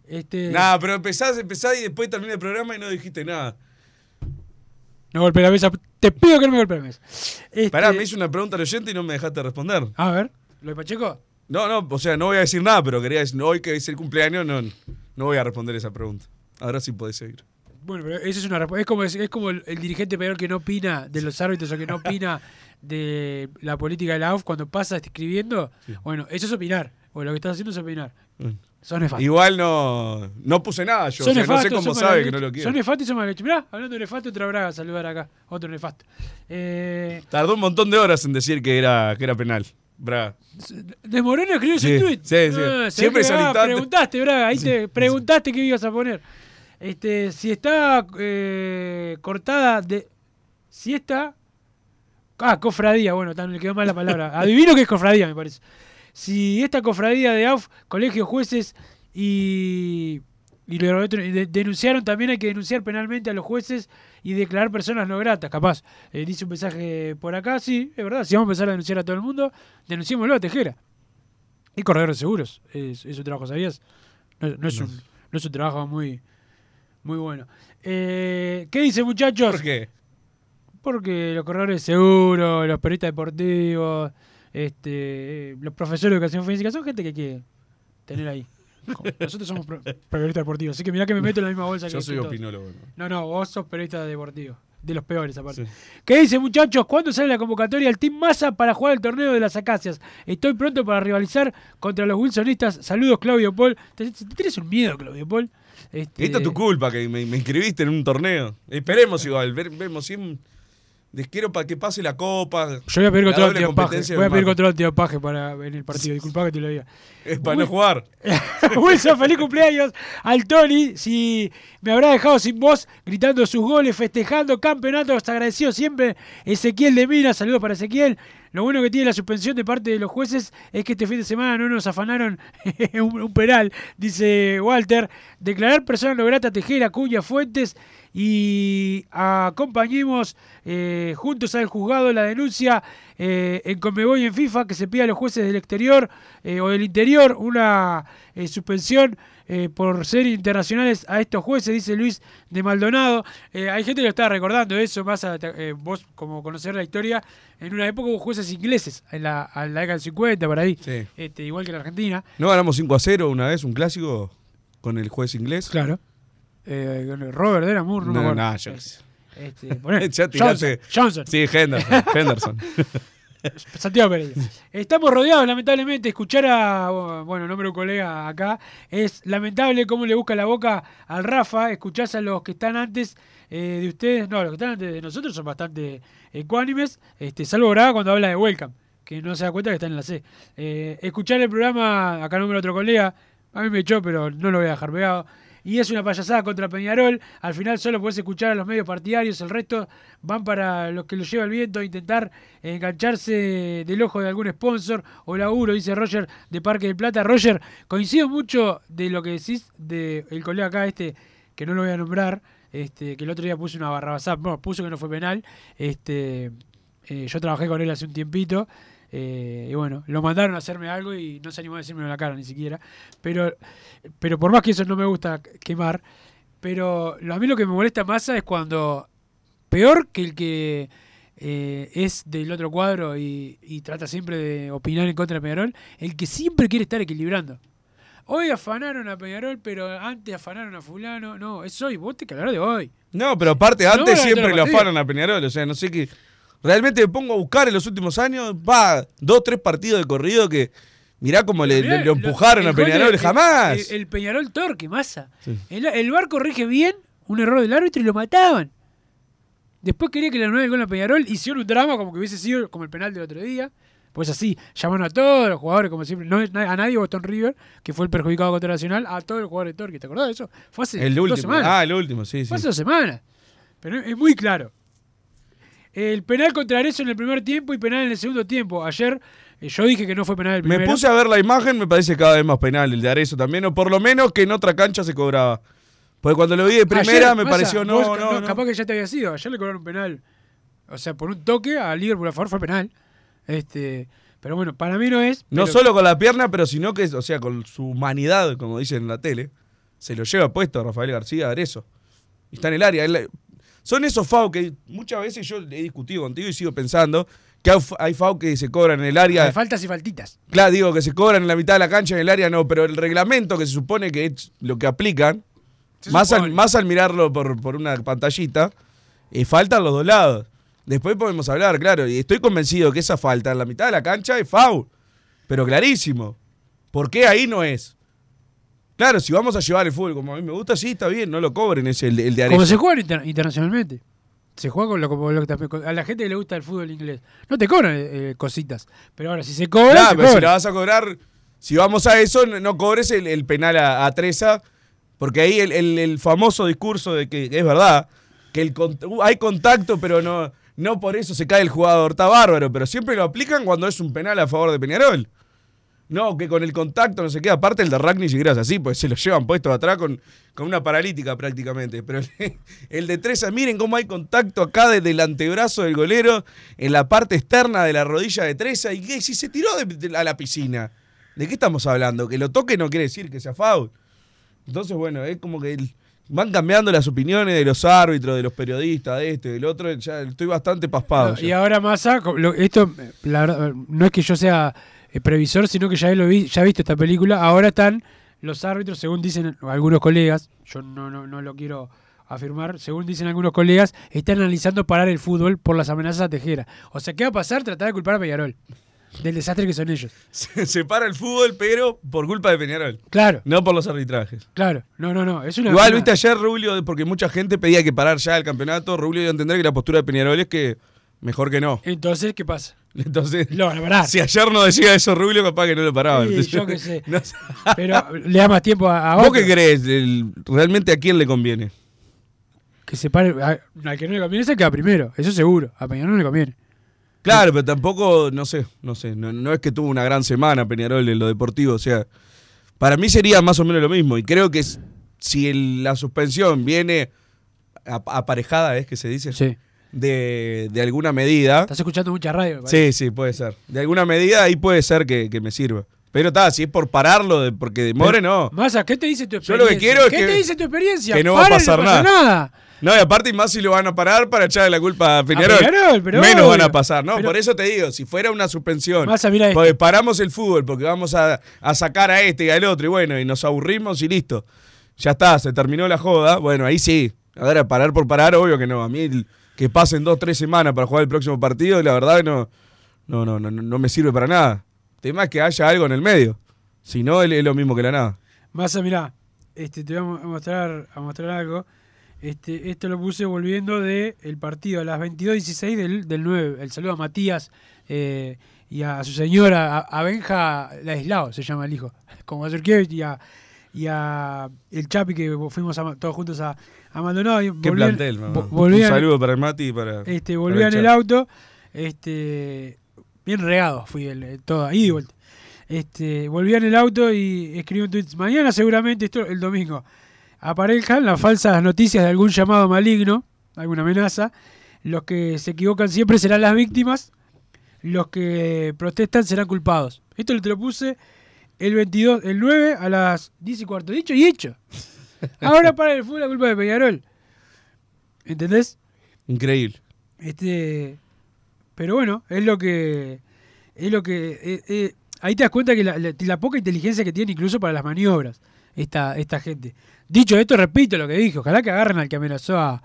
Speaker 4: Este,
Speaker 5: Nah, pero empezás, empezás y después termina el programa y no dijiste nada.
Speaker 4: No golpeé la mesa. Te pido que no me golpee la mesa. Este,
Speaker 5: Pará, me hice una pregunta al oyente y no me dejaste responder.
Speaker 4: A ver, ¿lo de Pacheco?
Speaker 5: No, no, o sea, no voy a decir nada, pero quería decir, hoy que es el cumpleaños, no, no voy a responder esa pregunta. Ahora sí podés seguir.
Speaker 4: Bueno, pero eso es una respuesta. Es como, es como el, el dirigente peor que no opina de los árbitros o que no opina de la política de la AUF cuando pasa escribiendo. Bueno, eso es opinar. O lo que estás haciendo es opinar. Son nefastos.
Speaker 5: Igual no, no puse nada yo, o sea, no sé cómo sabe que no lo quiero.
Speaker 4: Son nefastos y son leche. Mirá, hablando de nefasto, otra braga saludar acá. Otro nefasto. Eh,
Speaker 5: Tardó un montón de horas en decir que era, que era penal. Braga.
Speaker 4: de Moreno escribió ese
Speaker 5: Sí,
Speaker 4: tweet.
Speaker 5: sí, sí.
Speaker 4: Ah,
Speaker 5: Siempre es
Speaker 4: ah. Preguntaste, Braga. Ahí te preguntaste qué ibas a poner. Este, si está eh, cortada de. Si está. Ah, cofradía, bueno, le quedó mal la palabra. <laughs> Adivino que es cofradía, me parece. Si esta cofradía de AUF, colegios, jueces y, y lo de- denunciaron, también hay que denunciar penalmente a los jueces y declarar personas no gratas, capaz. Eh, dice un mensaje por acá, sí, es verdad, si vamos a empezar a denunciar a todo el mundo, denunciémoslo a Tejera. Y corredores seguros, es, es un trabajo, ¿sabías? No, no es, un, no es un trabajo muy, muy bueno. Eh, ¿Qué dice, muchachos?
Speaker 5: ¿Por qué?
Speaker 4: Porque los corredores seguros, los periodistas deportivos, este, eh, los profesores de educación física, son gente que que tener ahí. <laughs> Nosotros somos periodistas deportivos, así que mirá que me meto en la misma bolsa que
Speaker 5: Yo soy
Speaker 4: que
Speaker 5: opinólogo. ¿no?
Speaker 4: No, no, vos sos periodista deportivo. De los peores, aparte.
Speaker 5: Sí.
Speaker 4: ¿Qué dice, muchachos? ¿Cuándo sale la convocatoria del Team Massa para jugar el torneo de las Acacias? Estoy pronto para rivalizar contra los Wilsonistas. Saludos, Claudio Paul. ¿Te, tienes un miedo, Claudio Paul? Este,
Speaker 5: Esta es tu culpa, que me, me inscribiste en un torneo. Esperemos igual, ver- vemos si... les quiero para que pase la copa.
Speaker 4: Yo voy a pedir control antidopaje. Voy a pedir control antidopaje para en el partido. Disculpa que te lo diga.
Speaker 5: Es para no jugar. <laughs>
Speaker 4: Wilson, feliz cumpleaños al Tony. Si me habrá dejado sin voz, gritando sus goles, festejando campeonatos, agradecido siempre. Ezequiel de Mina, saludos para Ezequiel. Lo bueno que tiene la suspensión de parte de los jueces es que este fin de semana no nos afanaron <laughs> un, un penal, dice Walter. Declarar persona no grata Tejera, Cuña, Fuentes y acompañemos eh, juntos al juzgado la denuncia eh, en Conmebol y en FIFA que se pida a los jueces del exterior eh, o del interior una eh, suspensión eh, por ser internacionales a estos jueces, dice Luis de Maldonado. Hay gente que lo está recordando eso, más a- eh, vos como conocer la historia, en una época hubo jueces ingleses, en la, en la década del 50, por ahí,
Speaker 5: Sí.
Speaker 4: este, igual que en la Argentina.
Speaker 5: ¿No ganamos 5 a 0 una vez, un clásico, con el juez inglés?
Speaker 4: Claro. Eh, Robert era Moore, no, me
Speaker 5: No,
Speaker 4: acuerdo.
Speaker 5: no, yo.
Speaker 4: Este, <laughs>
Speaker 5: Ya
Speaker 4: Johnson. Johnson.
Speaker 5: Sí, Henderson. <laughs> Henderson. <laughs>
Speaker 4: Santiago Pereira. Estamos rodeados, lamentablemente. Escuchar a, bueno, nombre de un colega acá, es lamentable cómo le busca la boca al Rafa. Escuchás a los que están antes eh, de ustedes, no, los que están antes de nosotros son bastante ecuánimes, este, salvo Braga cuando habla de Welcome, que no se da cuenta que está en la C. Eh, escuchar el programa, acá nombre de otro colega, a mí me echó, pero no lo voy a dejar pegado. Y es una payasada contra Peñarol. Al final solo puedes escuchar a los medios partidarios. El resto van para los que los lleva el viento intentar engancharse del ojo de algún sponsor o laburo, dice Roger de Parque del Plata. Roger, coincido mucho de lo que decís del colega acá, este, que no lo voy a nombrar, este, que el otro día puso una barra basada, no, puso que no fue penal. Este, eh, yo trabajé con él hace un tiempito. Eh, y bueno, lo mandaron a hacerme algo y no se animó a decírmelo en la cara ni siquiera. Pero, pero por más que eso no me gusta quemar, pero a mí lo que me molesta más es cuando, peor que el que eh, es del otro cuadro y, y trata siempre de opinar en contra de Peñarol, el que siempre quiere estar equilibrando. Hoy afanaron a Peñarol, pero antes afanaron a fulano. No, es hoy, vos te que hablar de hoy.
Speaker 5: No, pero aparte, antes
Speaker 4: no,
Speaker 5: siempre lo afanan a Peñarol. O sea, no sé qué. Realmente me pongo a buscar en los últimos años, va, dos, tres partidos de corrido que. Mirá cómo le,
Speaker 4: Mirá,
Speaker 5: le- lo empujaron
Speaker 4: el
Speaker 5: a Peñarol,
Speaker 4: el-
Speaker 5: jamás.
Speaker 4: El, el Peñarol torque, masa.
Speaker 5: Sí.
Speaker 4: El, el bar corrige bien, un error del árbitro y lo mataban. Después quería que le anularan el gol a Peñarol, hicieron un drama como que hubiese sido como el penal del otro día. Pues así, llamaron a todos los jugadores, como siempre, no a nadie Boston River, que fue el perjudicado contra Nacional, a todos los jugadores de Torque. ¿Te acordás de eso? Fue hace
Speaker 5: el
Speaker 4: dos
Speaker 5: último.
Speaker 4: semanas.
Speaker 5: Ah, el último, sí, sí.
Speaker 4: Fue hace dos semanas. Pero es muy claro. El penal contra Arezzo en el primer tiempo y penal en el segundo tiempo. Ayer eh, yo dije que no fue penal el
Speaker 5: Me
Speaker 4: primero.
Speaker 5: puse a ver la imagen, me parece cada vez más penal el de Arezzo también, o por lo menos que en otra cancha se cobraba. Porque cuando lo vi de primera
Speaker 4: Ayer,
Speaker 5: me pareció, no,
Speaker 4: vos,
Speaker 5: no, no.
Speaker 4: Capaz que ya te había sido. Ayer le cobraron un penal. O sea, por un toque a Liverpool a favor fue penal. Este, pero bueno, para mí no es.
Speaker 5: No solo con la pierna, pero sino que, o sea, con su humanidad, como dicen en la tele, se lo lleva puesto a Rafael García Arezzo. Y está en el área. Él- son esos FAU que muchas veces yo he discutido contigo y sigo pensando que hay FAU que se cobran en el área.
Speaker 4: Hay faltas y faltitas.
Speaker 5: Claro, digo que se cobran en la mitad de la cancha, en el área no, pero el reglamento que se supone que es lo que aplican,
Speaker 4: Se
Speaker 5: más al, más al mirarlo por, por una pantallita, eh, faltan los dos lados. Después podemos hablar, claro, y estoy convencido que esa falta en la mitad de la cancha es foul, pero clarísimo. ¿Por qué ahí no es? Claro, si vamos a llevar el fútbol como a mí me gusta, sí, está bien, no lo cobren, es el, el de
Speaker 4: Como
Speaker 5: Arezzo.
Speaker 4: se juega inter- internacionalmente. Se juega con lo, como lo que te- a la gente que le gusta el fútbol inglés. No te cobran eh, cositas. Pero ahora, si se cobra,
Speaker 5: Claro,
Speaker 4: se
Speaker 5: pero si la vas a cobrar, si vamos a eso, no, cobres el, el penal a, a Treza, porque ahí el, famoso discurso de que, es verdad, que el uh, hay contacto, pero no, no por eso se cae el jugador, está bárbaro, pero siempre lo aplican cuando es un penal a favor de Peñarol. No, que con el contacto no se queda. Aparte el de Ragni y grasa así, pues se lo llevan puesto atrás con, con una paralítica prácticamente. Pero el, el de Treza, miren cómo hay contacto acá desde el antebrazo del golero, en la parte externa de la rodilla de Treza. ¿Y qué? Si se tiró de- de- a la piscina. ¿De qué estamos hablando? Que lo toque no quiere decir que sea foul. Entonces, bueno, es como que el- van cambiando las opiniones de los árbitros, de los periodistas, de este, del otro. Ya estoy bastante paspado.
Speaker 4: No, y ahora Massa, esto, la verdad, no es que yo sea eh, previsor, sino que ya lo vi, ya he visto esta película. Ahora están los árbitros, según dicen algunos colegas, yo no, no, no lo quiero afirmar, según dicen algunos colegas, están analizando parar el fútbol por las amenazas a Tejera. O sea, ¿qué va a pasar? Tratar de culpar a Peñarol del desastre que son ellos.
Speaker 5: Se, se para el fútbol, pero por culpa de Peñarol.
Speaker 4: Claro,
Speaker 5: No por los arbitrajes.
Speaker 4: claro. No, no, no. Es una,
Speaker 5: Igual, viste ayer, Rubio, porque mucha gente pedía que parar ya el campeonato. Rubio dio a entender que la postura de Peñarol es que mejor que no.
Speaker 4: Entonces, ¿qué pasa? <laughs>
Speaker 5: Entonces,
Speaker 4: Lo van a parar.
Speaker 5: si ayer no decía eso Rubio, capaz que no lo paraba.
Speaker 4: Sí, yo qué sé. <laughs>
Speaker 5: no sé.
Speaker 4: Pero le da más tiempo a, a
Speaker 5: ¿Vos
Speaker 4: otro.
Speaker 5: qué crees? El- ¿Realmente a quién le conviene?
Speaker 4: Que se pare. a- al que no le conviene se queda primero. Eso seguro. A Peñarol no le conviene.
Speaker 5: Claro, pero tampoco, no sé, no sé. No, no es que tuvo una gran semana Peñarol en lo deportivo. O sea, para mí sería más o menos lo mismo. Y creo que si el- la suspensión viene ap- aparejada, ¿es que se dice?
Speaker 4: Sí.
Speaker 5: De, de alguna medida.
Speaker 4: Estás escuchando mucha radio. me.
Speaker 5: Sí, sí, puede ser. De alguna medida ahí puede ser que, que me sirva. Pero está, si es por pararlo, de, porque demore, no.
Speaker 4: Massa, ¿qué te dice tu
Speaker 5: Yo lo
Speaker 4: experiencia?
Speaker 5: que quiero es
Speaker 4: ¿Qué
Speaker 5: que-
Speaker 4: te dice tu experiencia?
Speaker 5: que no va a pasar
Speaker 4: pasa
Speaker 5: nada. No, y aparte, y más si lo van a parar para echarle la culpa a Peñarol.
Speaker 4: Peñarol, pero
Speaker 5: Menos
Speaker 4: obvio.
Speaker 5: van a pasar, ¿no?
Speaker 4: Pero-
Speaker 5: por eso te digo, si fuera una suspensión,
Speaker 4: Massa, mira
Speaker 5: paramos el fútbol, porque vamos a, a sacar a este y al otro, y bueno, y nos aburrimos y listo. Ya está, se terminó la joda. Bueno, ahí sí. Ahora, parar por parar, obvio que no. A mí, que pasen dos, tres semanas para jugar el próximo partido, la verdad no, no, no, no, no me sirve para nada. Tema es que haya algo en el medio. Si no, es lo mismo que la nada.
Speaker 4: Massa, mirá, este, te voy a mostrar, a mostrar algo. Este, esto lo puse volviendo del el partido a las 22.16 del, del 9. El saludo a Matías eh, y a, su señora, a, a Benja Ladislao, se llama el hijo, <laughs> como a Zurkiewicz y a, y a el Chapi que fuimos a- todos juntos a, a Maldonado. y
Speaker 5: Qué
Speaker 4: volvían-
Speaker 5: plantel, mamá.
Speaker 4: volvían-
Speaker 5: Un saludo para el Mati y para.
Speaker 4: este,
Speaker 5: para
Speaker 4: volvía en el auto, este, bien regado fui el, eh, todo, ida y vuelta. Este, volvía en el auto y escribí un tweet. Mañana seguramente, esto el domingo, aparezcan las falsas noticias de algún llamado maligno, alguna amenaza. Los que se equivocan siempre serán las víctimas, los que protestan serán culpados. Esto te lo puse el 22, el 9 a las 10 y cuarto. Dicho y hecho. <laughs> Ahora para el fútbol la culpa de Peñarol. ¿Entendés?
Speaker 5: Increíble.
Speaker 4: Este, pero bueno, es lo que es lo que eh, eh, ahí te das cuenta que la, la- la poca inteligencia que tiene incluso para las maniobras esta esta gente. Dicho esto, repito lo que dije, ojalá que agarren al que amenazó a,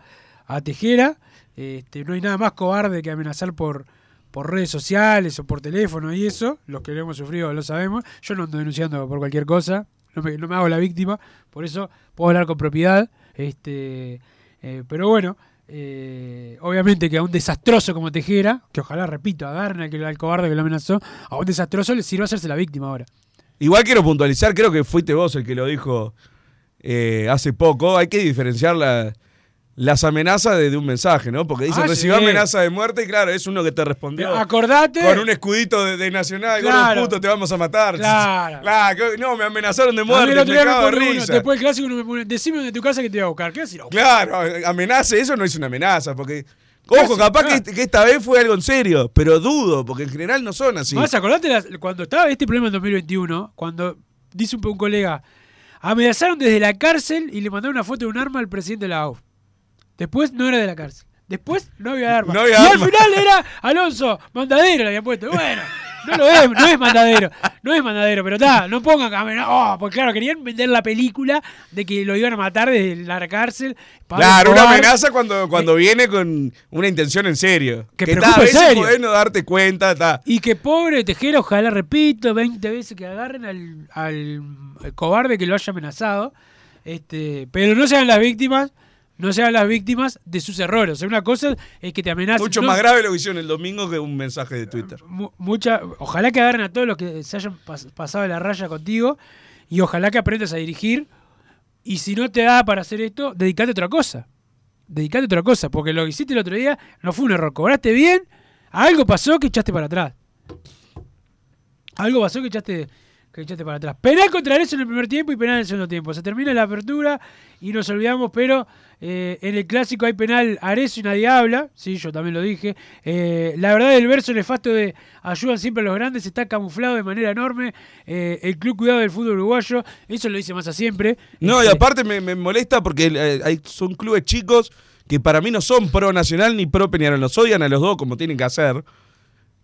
Speaker 4: a Tejera. Este, no hay nada más cobarde que amenazar por por redes sociales o por teléfono y eso, los que lo hemos sufrido lo sabemos. Yo no ando denunciando por cualquier cosa, no me, hago la víctima, por eso puedo hablar con propiedad. Este, eh, pero bueno, eh, obviamente que a un desastroso como Tejera, que ojalá, repito, agarren al, que- al cobarde que lo amenazó, a un desastroso le sirve hacerse la víctima ahora.
Speaker 5: Igual quiero puntualizar, creo que fuiste vos el que lo dijo eh, hace poco. Hay que diferenciar la- las amenazas de, de un mensaje, ¿no? Porque dice
Speaker 4: Ah,
Speaker 5: recibió
Speaker 4: sí.
Speaker 5: amenaza de muerte y claro, es uno que te respondió.
Speaker 4: Acordate.
Speaker 5: Con un escudito de, de Nacional,
Speaker 4: Claro.
Speaker 5: puto, te vamos a matar. <laughs>
Speaker 4: Claro.
Speaker 5: Claro, no, me amenazaron de muerte, me cago de
Speaker 4: uno, después del clásico me pone, decime dónde tu casa que te voy a buscar. ¿Qué decir?
Speaker 5: Claro, amenaza, eso no es una amenaza, porque...
Speaker 4: ¿Qué
Speaker 5: Ojo, capaz que, que esta vez fue algo en serio, pero dudo, porque en general no son así.
Speaker 4: Más, acordate las- cuando estaba este problema en 2021, cuando dice un, un colega, amenazaron desde la cárcel y le mandaron una foto de un arma al presidente de la AUF. Después no era de la cárcel. Después no había arma.
Speaker 5: No había
Speaker 4: y al final era Alonso, mandadero le habían puesto. Bueno, no lo es, no es mandadero. No es mandadero, pero está, no pongan. Oh, porque claro, querían vender la película de que lo iban a matar desde la cárcel.
Speaker 5: Claro, una amenaza cuando, cuando viene con una intención en serio.
Speaker 4: Que
Speaker 5: está,
Speaker 4: preocupe
Speaker 5: a veces
Speaker 4: serio.
Speaker 5: podés no darte cuenta, está.
Speaker 4: Y que pobre Tejera, ojalá, repito, 20 veces que agarren al, al cobarde que lo haya amenazado. Este, pero no sean las víctimas, no sean las víctimas de sus errores. O sea, una cosa es que te amenacen.
Speaker 5: Mucho
Speaker 4: no-
Speaker 5: más grave lo que hicieron el domingo que un mensaje de Twitter.
Speaker 4: mu- mucha, ojalá que agarren a todos los que se hayan pas- pasado la raya contigo y ojalá que aprendas a dirigir. Y si no te da para hacer esto, dedicate a otra cosa. dedicate a otra cosa, porque lo que hiciste el otro día no fue un error. Cobraste bien, algo pasó que echaste para atrás. Algo pasó que echaste, que echaste para atrás. Penal contra eso en el primer tiempo y penal en el segundo tiempo. Se termina la apertura y nos olvidamos, pero eh, en el clásico hay penal Arezzo y nadie habla. Sí, yo también lo dije. Eh, la verdad, el verso nefasto de ayudan siempre a los grandes está camuflado de manera enorme. Eh, el club cuidado del fútbol uruguayo, eso lo dice Massa siempre.
Speaker 5: No, y aparte me, me molesta porque eh, hay, son clubes chicos que para mí no son pro Nacional ni pro Peñarol. Nos odian a los dos como tienen que hacer.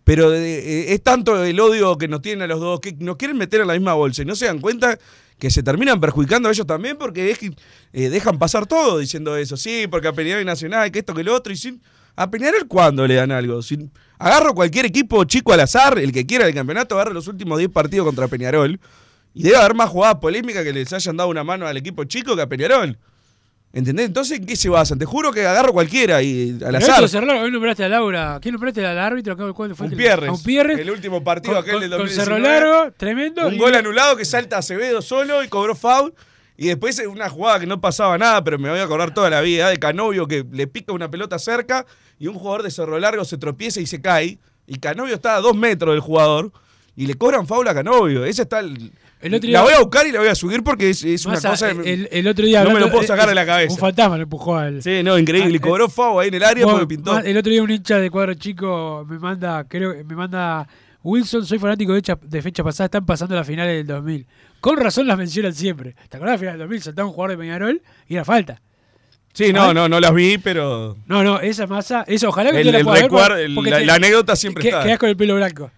Speaker 5: Pero es tanto el odio que nos tienen a los dos que nos quieren meter en la misma bolsa y no se dan cuenta que se terminan perjudicando a ellos también porque es que, eh, dejan pasar todo diciendo eso. Sí, porque a Peñarol Nacional, que esto, que lo otro. Y sin, ¿A Peñarol cuándo le dan algo? Si agarro cualquier equipo chico al azar, el que quiera del campeonato, agarro los últimos 10 partidos contra Peñarol. Y debe haber más jugadas polémicas que les hayan dado una mano al equipo chico que a Peñarol. ¿Entendés? Entonces, ¿en qué se basan? Te juro que agarro cualquiera y al azar.
Speaker 4: esto es Cerro- hoy nombraste a Laura. ¿Quién nombraste al árbitro? ¿Cuál fue?
Speaker 5: Un
Speaker 4: el-
Speaker 5: Pierres.
Speaker 4: A un Pierres.
Speaker 5: El último partido
Speaker 4: Con-
Speaker 5: aquel
Speaker 4: con-
Speaker 5: del
Speaker 4: con
Speaker 5: 2019.
Speaker 4: Cerro Largo, tremendo.
Speaker 5: Un
Speaker 4: y-
Speaker 5: gol anulado que salta Acevedo solo y cobró foul. Y después una jugada que no pasaba nada, pero me voy a acordar toda la vida, de Canovio que le pica una pelota cerca y un jugador de Cerro Largo se tropieza y se cae. Y Canovio está a dos metros del jugador y le cobran foul a Canovio. Ese está el...
Speaker 4: El otro
Speaker 5: la
Speaker 4: día-
Speaker 5: voy a buscar y la voy a subir porque es, es una cosa... que-
Speaker 4: el, el otro día
Speaker 5: no me lo puedo sacar de la cabeza.
Speaker 4: Un fantasma lo empujó al.
Speaker 5: Sí, no, increíble. Cobró foul ahí en el área
Speaker 4: Bueno,
Speaker 5: porque pintó.
Speaker 4: El otro día un hincha de cuadro chico me manda, creo me manda Wilson, soy fanático de, hecha- de fecha pasada, están pasando las finales del 2000. Con razón las mencionan siempre. ¿Te acordás de la final del 2000? Saltaba un jugador de Peñarol y era falta.
Speaker 5: Sí, no, no, no las vi, pero...
Speaker 4: No, no, esa masa, eso ojalá que
Speaker 5: El,
Speaker 4: la
Speaker 5: el
Speaker 4: puedas ver, porque-
Speaker 5: la,
Speaker 4: te-
Speaker 5: la anécdota siempre
Speaker 4: que-
Speaker 5: está.
Speaker 4: Quedás con el pelo blanco.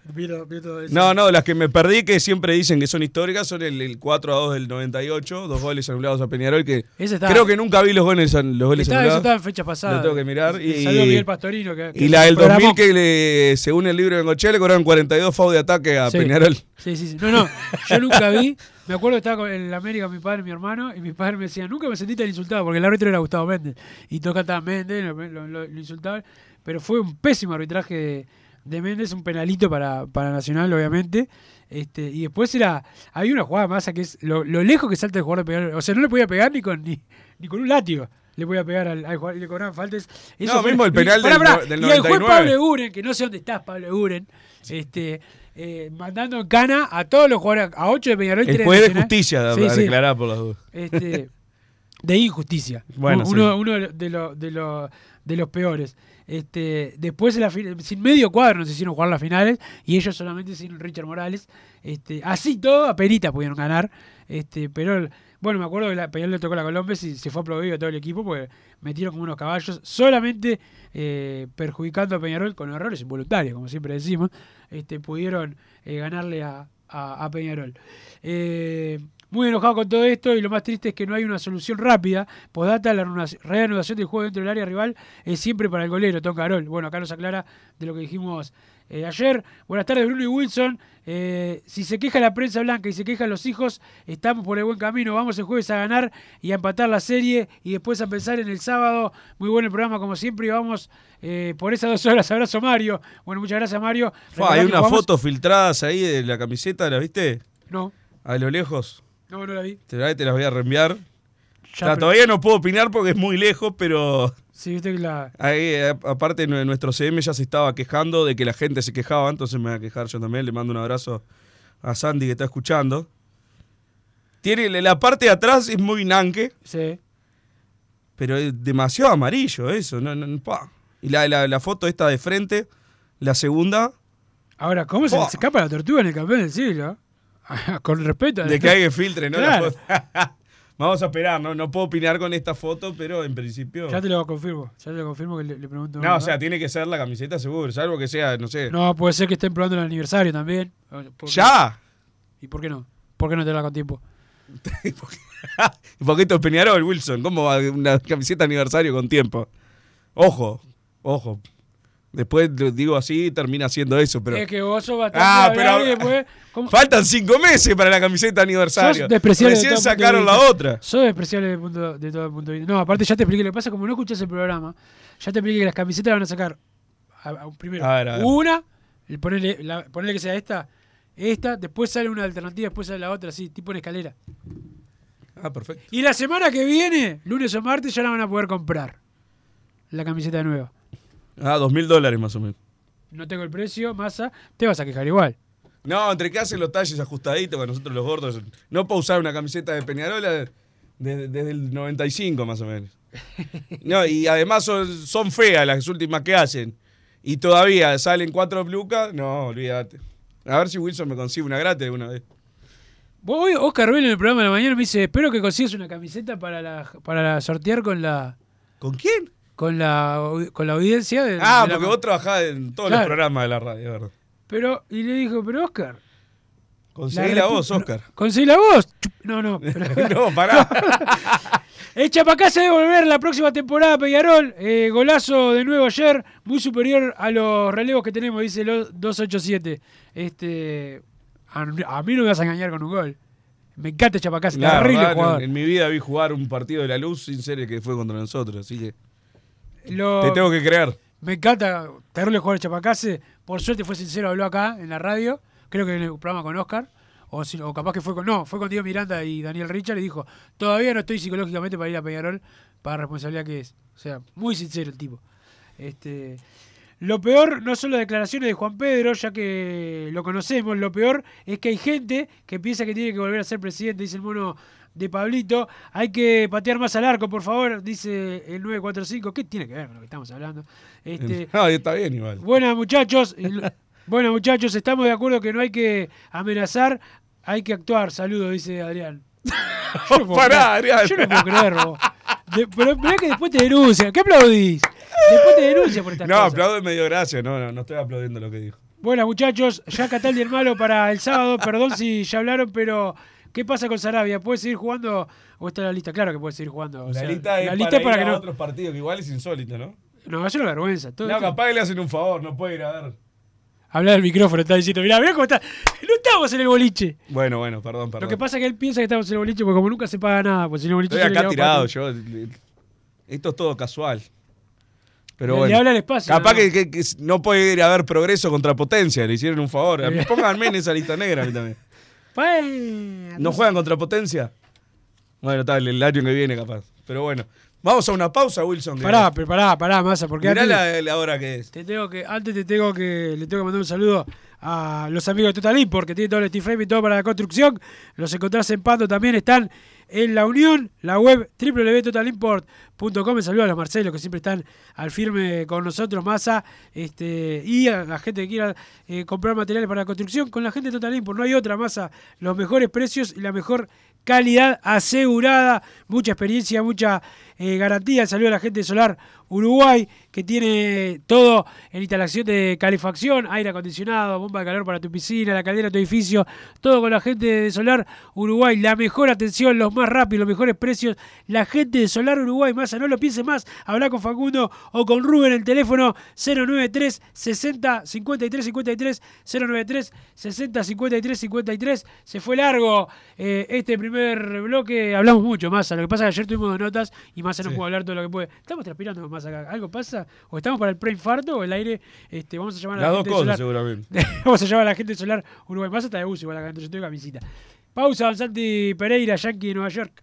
Speaker 5: No, no, las que me perdí que siempre dicen que son históricas son el, el 4 a 2 del 98, dos goles anulados a Peñarol que
Speaker 4: estaba-
Speaker 5: creo que nunca vi los goles, los goles
Speaker 4: Estaba, eso
Speaker 5: anulados.
Speaker 4: estaba en fecha pasada.
Speaker 5: Lo tengo que mirar. Y,
Speaker 4: Miguel Pastorino. Que, que
Speaker 5: y la del
Speaker 4: programó.
Speaker 5: 2000 que le, según el libro de Bengochea le cobraron 42 FAU de ataque a
Speaker 4: Sí.
Speaker 5: Peñarol.
Speaker 4: Sí, sí, sí. No, no, yo nunca vi. Me acuerdo que estaba con- en América mi padre y mi hermano, y mi padre me decía, nunca me sentí tan insultado, porque el árbitro era Gustavo Méndez. Y toca estaba Méndez, lo, lo- insultaban. Pero fue un pésimo arbitraje de, de Méndez, un penalito para, para Nacional, obviamente. Este, y después era. Había una jugada más que es lo, lo lejos que salta el jugador de pegar. O sea, no le podía pegar ni con, ni, ni con un látigo. Le podía pegar al, al jugador y le cobraban faltas.
Speaker 5: No, mismo el penal
Speaker 4: y,
Speaker 5: del
Speaker 4: pará,
Speaker 5: del
Speaker 4: y el juez
Speaker 5: 99.
Speaker 4: Pablo Eguren, que no sé dónde estás, Pablo Eguren, este, eh, mandando en cana a todos los jugadores, a 8 de Peñarol. y
Speaker 5: El juez de justicia,
Speaker 4: Sí, sí.
Speaker 5: declarar por las dudas.
Speaker 4: Este, de injusticia.
Speaker 5: Bueno,
Speaker 4: uno,
Speaker 5: sí.
Speaker 4: uno de, los- de, los- de, los- peores. Este, después la sin medio cuadro nos hicieron jugar las finales y ellos solamente sin Richard Morales. Este, así todo, a perita pudieron ganar. Este, pero bueno, me acuerdo que la Peñarol le tocó la Colombia y se fue aplaudido todo el equipo porque metieron como unos caballos, solamente eh, perjudicando a Peñarol con errores involuntarios, como siempre decimos, este, pudieron eh, ganarle a, a- Peñarol. Eh, muy enojado con todo esto y lo más triste es que no hay una solución rápida. Podata, la reanudac- reanudación del juego dentro del área rival es siempre para el golero, Tom Carol. Bueno, acá nos aclara de lo que dijimos eh, ayer. Buenas tardes, Bruno y Wilson. Eh, si se queja la prensa blanca y se quejan los hijos, estamos por el buen camino. Vamos el jueves a ganar y a empatar la serie y después a pensar en el sábado. Muy bueno el programa, como siempre. Y vamos eh, por esas dos horas. Abrazo, Mario. Bueno, muchas gracias, Mario.
Speaker 5: Fua, hay unas fotos filtradas ahí de la camiseta, ¿la viste?
Speaker 4: No,
Speaker 5: A lo lejos.
Speaker 4: no, no la vi.
Speaker 5: Te, te las voy a reenviar.
Speaker 4: Ya,
Speaker 5: O sea,
Speaker 4: pero-
Speaker 5: todavía no puedo opinar porque es muy lejos, pero
Speaker 4: Sí, viste que la.
Speaker 5: ahí, eh, aparte nue- nuestro CM ya se estaba quejando de que la gente se quejaba, entonces me voy a quejar yo también. Le mando un abrazo a Sandy que está escuchando. Tiene la parte de atrás es muy nanque,
Speaker 4: Sí.
Speaker 5: pero es demasiado amarillo eso. No, no, pa. Y la, la, la foto esta de frente, la segunda,
Speaker 4: Ahora, ¿cómo se les escapa la tortuga en el campeón del siglo? <laughs> Con respeto.
Speaker 5: de que hay que filtre, ¿no? La foto. <laughs> Vamos a esperar, ¿no? No puedo opinar con esta foto, pero en principio.
Speaker 4: Ya te lo confirmo. Ya te lo confirmo que le, le pregunto.
Speaker 5: No, o sea, tiene que ser la camiseta seguro, salvo que sea, no sé.
Speaker 4: No, puede ser que estén probando el aniversario también. ¿Por qué?
Speaker 5: ¡Ya!
Speaker 4: ¿Y por qué no? ¿Por qué no te la con tiempo? <laughs>
Speaker 5: Un poquito de Peñarol, Wilson. ¿Cómo va una camiseta aniversario con tiempo? Ojo, ojo. Después digo así termina haciendo eso, pero.
Speaker 4: Es que vos sos bastante.
Speaker 5: Ah, pero-
Speaker 4: y después, ¿cómo-
Speaker 5: Faltan cinco meses para la camiseta de aniversario.
Speaker 4: Despreciable de
Speaker 5: Recién
Speaker 4: de
Speaker 5: sacaron la otra.
Speaker 4: Sos despreciable de, punto, de todo punto de vista. No, aparte ya te expliqué lo que pasa, como no escuchás el programa, ya te expliqué que las camisetas van a sacar a- a- primero
Speaker 5: A ver,
Speaker 4: una, y ponele, la- ponele que sea esta, esta, después sale una alternativa, después sale la otra, así, tipo en escalera.
Speaker 5: Ah, perfecto.
Speaker 4: Y la semana que viene, lunes o martes, ya la van a poder comprar. la camiseta nueva.
Speaker 5: Ah, dos mil dólares más o menos.
Speaker 4: No tengo el precio, masa, te vas a quejar igual.
Speaker 5: No, entre que hacen los talles ajustaditos con nosotros los gordos. No puedo usar una camiseta de Peñarola desde, desde el 95 más o menos. No, y además son, son feas las últimas que hacen. Y todavía salen cuatro lucas. No, olvídate. A ver si Wilson me consigue una gratis alguna vez.
Speaker 4: Hoy Oscar Vélez en el programa de la mañana me dice, espero que consigas una camiseta para la, para la sortear con la
Speaker 5: ¿Con quién?
Speaker 4: Con la con la audiencia de,
Speaker 5: Ah,
Speaker 4: de la-
Speaker 5: porque vos trabajás en todos
Speaker 4: Claro.
Speaker 5: los programas de la radio, ¿verdad?
Speaker 4: Pero y le dijo, "Pero Oscar,
Speaker 5: Conseguí
Speaker 4: La
Speaker 5: la voz, Oscar.
Speaker 4: conseguí la voz." No, no. <laughs> pero-
Speaker 5: no, pará. <laughs>
Speaker 4: El Chapacá se debe volver la próxima temporada, Peñarol. Eh, golazo de nuevo ayer, muy superior a los relevos que tenemos, dice los 287. Este, a, a mí no me vas a engañar con un gol. Me encanta el Chapacá, es terrible jugador.
Speaker 5: en, en mi vida vi jugar un partido de la luz sin ser el que fue contra nosotros, así que
Speaker 4: Lo-
Speaker 5: te tengo que creer.
Speaker 4: Me encanta, terrible jugador el Chapacase. Por suerte fue sincero, habló acá en la radio. Creo que en el programa con Oscar. O, si- o capaz que fue con. No, fue con Diego Miranda y Daniel Richard y dijo: Todavía no estoy psicológicamente para ir a Peñarol para la responsabilidad que es. O sea, muy sincero el tipo. Este. Lo peor no son las declaraciones de Juan Pedro, ya que lo conocemos, lo peor es que hay gente que piensa que tiene que volver a ser presidente, dice el mono de Pablito. Hay que patear más al arco, por favor, dice el 945. ¿Qué tiene que ver con lo que estamos hablando? Este,
Speaker 5: No, <laughs> está bien igual.
Speaker 4: Buenas muchachos, buenas muchachos, estamos de acuerdo que no hay que amenazar, hay que actuar. Saludos, dice Adrián. <laughs> Yo no puedo
Speaker 5: Pará,
Speaker 4: creer,
Speaker 5: Adrián.
Speaker 4: Yo no puedo creer, vos. De- pero mirá que después te denuncian. ¿Qué aplaudís? Después te denuncian por estas
Speaker 5: No,
Speaker 4: cosas.
Speaker 5: aplaudo y me dio gracia. No, no, no estoy aplaudiendo lo que dijo.
Speaker 4: Buenas muchachos, ya Cataldi el malo para el sábado. Perdón si ya hablaron, pero ¿qué pasa con Sarabia? ¿Puede seguir jugando o está en la lista? Claro que puede seguir jugando. o
Speaker 5: La
Speaker 4: sea,
Speaker 5: lista es
Speaker 4: la lista es para que no.
Speaker 5: otros partidos, que igual es insólito, ¿no?
Speaker 4: No, es una vergüenza. Todo
Speaker 5: No,
Speaker 4: esto-
Speaker 5: capaz que le hacen un favor, no puede ir a ver.
Speaker 4: Hablar del micrófono, está diciendo, mirá, mirá cómo está. No estamos en el boliche.
Speaker 5: Bueno, bueno, perdón, perdón.
Speaker 4: Lo que pasa es que él piensa que estamos en el boliche porque como nunca se paga nada, pues si en el boliche
Speaker 5: Estoy acá tirado, yo. Esto es todo casual. Pero
Speaker 4: Le-
Speaker 5: bueno.
Speaker 4: le habla al espacio,
Speaker 5: Capaz
Speaker 4: ¿no?
Speaker 5: que, que- que no puede ir a ver progreso contra potencia, le hicieron un favor. <laughs> Pónganme en esa lista negra a mí también.
Speaker 4: Bueno,
Speaker 5: ¿No juegan contra potencia? Bueno, tal, el año que viene capaz. Pero bueno. Vamos a una pausa, Wilson.
Speaker 4: Pará, pero pará, pará, masa, porque
Speaker 5: Mirá
Speaker 4: antes,
Speaker 5: la, la hora que es.
Speaker 4: te tengo que, antes te tengo que, le tengo que mandar un saludo a los amigos de Total Import, que tienen todo el steel frame y todo para la construcción. Los encontrás en Pando, también están en La Unión, la web www.totalimport.com. Me saludo a los Marcelos que siempre están al firme con nosotros, Masa, este, y a la gente que quiera eh, comprar materiales para la construcción, con la gente de Total Import. No hay otra, Masa. Los mejores precios y la mejor calidad asegurada, mucha experiencia, mucha eh, garantía. Saludo a la gente de Solar Uruguay, que tiene todo en instalación de calefacción, aire acondicionado, bomba de calor para tu piscina, la caldera de tu edificio, todo con la gente de Solar Uruguay. La mejor atención, los más rápidos, los mejores precios. La gente de Solar Uruguay, más no lo piense más. Habla con Facundo o con Rubén el teléfono 093 60 53 53 093 60 53 53. Se fue largo eh, este primer bloque. Hablamos mucho, más. Lo que pasa es que ayer tuvimos dos notas y más no
Speaker 5: Sí.
Speaker 4: pudo hablar todo lo que puede. Estamos transpirando más acá. ¿Algo pasa? ¿O estamos para el preinfarto o el aire? Este, vamos a llamar a la
Speaker 5: Las dos
Speaker 4: gente
Speaker 5: cosas,
Speaker 4: Solar.
Speaker 5: seguramente. <laughs>
Speaker 4: Vamos a llamar a la gente Solar Uruguay. Más hasta de uso igual acá. Yo tengo camisita. Pausa, Santi Pereira, Yankee de Nueva York.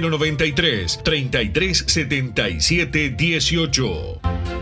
Speaker 6: 093 3377 18.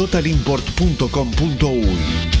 Speaker 6: www.totalimport.com.uy.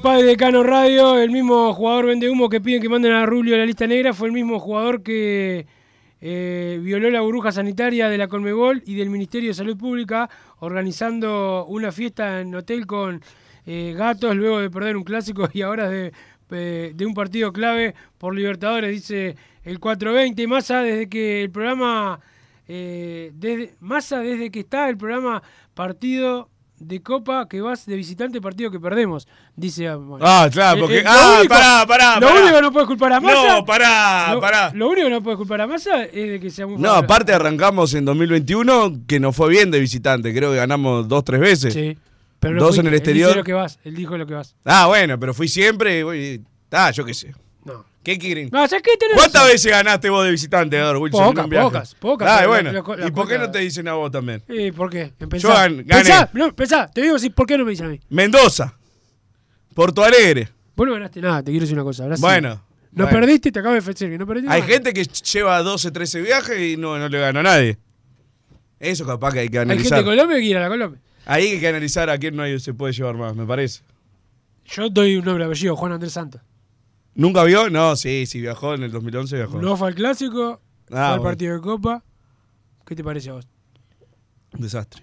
Speaker 4: Seguimos en Padre de Cano Radio. El mismo jugador vende humo que piden que manden a Rulio a la lista negra fue el mismo jugador que eh, violó la burbuja sanitaria de la Colmebol y del Ministerio de Salud Pública organizando una fiesta en hotel con eh, gatos luego de perder un clásico y ahora de, un partido clave por Libertadores, dice el 420. Massa, desde que el programa, eh, Massa, desde que está el programa partido de Copa que vas de visitante partido que perdemos, dice. ah, bueno.
Speaker 5: Ah, claro,
Speaker 4: Eh,
Speaker 5: porque.
Speaker 4: eh, lo
Speaker 5: ah,
Speaker 4: único-
Speaker 5: pará, pará.
Speaker 4: Lo
Speaker 5: pará.
Speaker 4: único que no puedes culpar a Massa.
Speaker 5: No, pará,
Speaker 4: lo,
Speaker 5: pará.
Speaker 4: Lo único que no puedes culpar a Massa es de que sea muy
Speaker 5: No, aparte arrancamos en 2021 que nos fue bien de visitante. Creo que ganamos dos, tres veces.
Speaker 4: Sí. Pero
Speaker 5: dos en el
Speaker 4: Él dice
Speaker 5: exterior.
Speaker 4: lo que vas, él dijo lo que vas.
Speaker 5: Ah, bueno, pero fui siempre. voy- Ah, yo qué sé.
Speaker 4: No.
Speaker 5: ¿Qué quieren?
Speaker 4: No, ¿sabes qué? Tenés
Speaker 5: ¿Cuántas
Speaker 4: razón.
Speaker 5: veces ganaste vos de visitante, Edgar Wilson? en
Speaker 4: Pocas,
Speaker 5: un viaje?
Speaker 4: pocas, pocas,
Speaker 5: Ah, bueno.
Speaker 4: la- la-
Speaker 5: ¿Y por qué no te dicen a vos también?
Speaker 4: Eh, ¿Por qué?
Speaker 5: Yo
Speaker 4: Pensá.
Speaker 5: gan- gané.
Speaker 4: Pensá, no, pensá, te digo así, ¿por qué no me dicen a mí?
Speaker 5: Mendoza. Porto Alegre.
Speaker 4: Vos no ganaste nada, te quiero decir una cosa. ahora sí.
Speaker 5: Bueno.
Speaker 4: No
Speaker 5: bueno.
Speaker 4: perdiste, te acabo de ofrecer que no perdiste
Speaker 5: Hay
Speaker 4: nada.
Speaker 5: gente que lleva 12, 13 viajes y no, no le gana a nadie. Eso capaz que hay que
Speaker 4: Hay gente
Speaker 5: analizar.
Speaker 4: de Colombia que ir a la Colombia.
Speaker 5: Ahí hay que analizar a quién no hay- se puede llevar más, me parece.
Speaker 4: Yo doy un nombre apellido, Juan Andrés Santos.
Speaker 5: ¿Nunca vio? No, sí, sí, viajó en el 2011, viajó.
Speaker 4: No fue al clásico,
Speaker 5: Ah,
Speaker 4: fue
Speaker 5: bueno.
Speaker 4: partido de Copa. ¿Qué te parece a vos?
Speaker 5: Un desastre.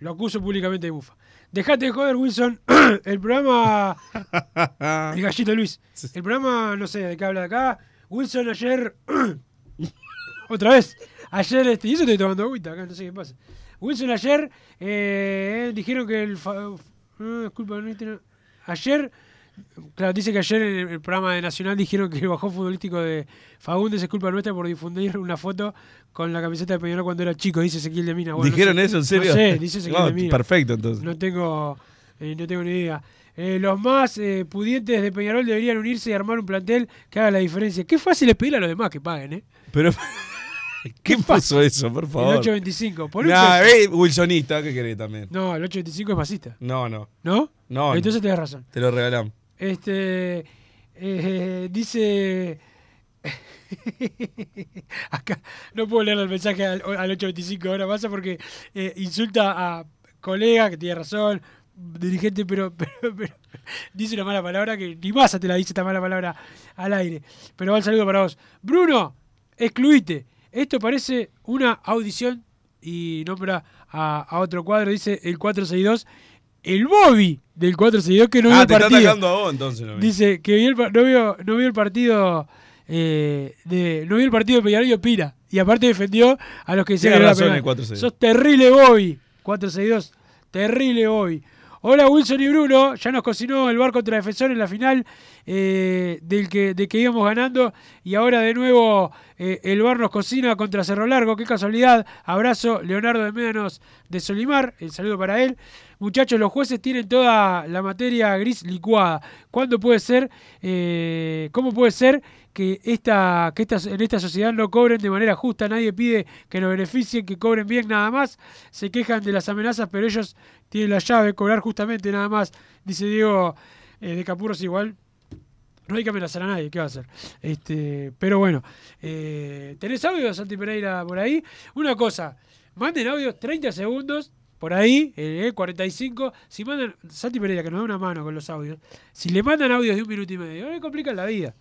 Speaker 4: Lo acuso públicamente de bufa. Dejate de joder, Wilson. <clears throat> el programa. <laughs> el gallito Luis. El programa, no sé de qué habla de acá. Wilson ayer. <clears throat> Otra vez. Ayer, este, y eso estoy tomando agüita acá, no sé qué pasa. Wilson ayer eh, dijeron que el. fa- eh, disculpa, no, no- Ayer. Claro, dice que ayer en el, el programa de Nacional dijeron que el bajón futbolístico de Fagundes es culpa nuestra por difundir una foto con la camiseta de Peñarol cuando era chico, dice Ezequiel de Mina. Bueno, no
Speaker 5: ¿Dijeron
Speaker 4: sé.
Speaker 5: eso en serio?
Speaker 4: No sé, dice Ezequiel <laughs>
Speaker 5: No,
Speaker 4: de Mina.
Speaker 5: perfecto, entonces.
Speaker 4: No tengo, eh, no tengo ni idea. Eh, los más eh, pudientes de Peñarol deberían unirse y armar un plantel que haga la diferencia. Qué fácil es pedir a los demás que paguen, ¿eh?
Speaker 5: Pero. <laughs> ¿Qué pasó eso, por
Speaker 4: El
Speaker 5: favor?
Speaker 4: 825. Por
Speaker 5: Nah, eh, Wilsonista, ¿qué querés también?
Speaker 4: No, el 825 es masista.
Speaker 5: No, no.
Speaker 4: ¿No?
Speaker 5: No. no.
Speaker 4: Entonces tenés razón.
Speaker 5: Te lo regalamos.
Speaker 4: Este. eh, dice. <laughs> Acá no puedo leer el mensaje al, al 825 ahora pasa porque eh, insulta a colega que tiene razón, dirigente, pero, <laughs> pero, dice una mala palabra que ni más te la dice esta mala palabra al aire. Pero va el saludo para vos. Bruno, excluite. Esto parece una audición y nombra a, a otro cuadro, dice el 462. El Bobby del 462 que no vio
Speaker 5: ah,
Speaker 4: el
Speaker 5: te está
Speaker 4: partido.
Speaker 5: atacando a vos entonces. No,
Speaker 4: Dice que vio el no, vio, no vio el partido eh, de no vio el partido de Peñarol y opina. Y aparte defendió a los que no era
Speaker 5: razón
Speaker 4: penal.
Speaker 5: el 462.
Speaker 4: Sos terrible Bobby. 462. Terrible Bobby. Hola Wilson y Bruno, ya nos cocinó el bar contra Defensor en la final eh, del que, de que íbamos ganando y ahora de nuevo eh, el bar nos cocina contra Cerro Largo, qué casualidad. Abrazo Leonardo de Médanos de Solimar, el saludo para él. Muchachos, los jueces tienen toda la materia gris licuada. ¿Cuándo puede ser, eh, cómo puede ser que, esta, que esta, en esta sociedad no cobren de manera justa? Nadie pide que nos beneficien, que cobren bien nada más. Se quejan de las amenazas, pero ellos tienen la llave de cobrar justamente nada más. Dice Diego de Capurros igual. No hay que amenazar a nadie, ¿qué va a hacer? Este, pero bueno, eh, ¿tenés audio, Santi Pereira, por ahí? Una cosa, manden audios 30 segundos, por ahí, eh, 45. Si mandan, Santi Pereira, que nos da una mano con los audios, si le mandan audios de un minuto y medio, le complican la vida.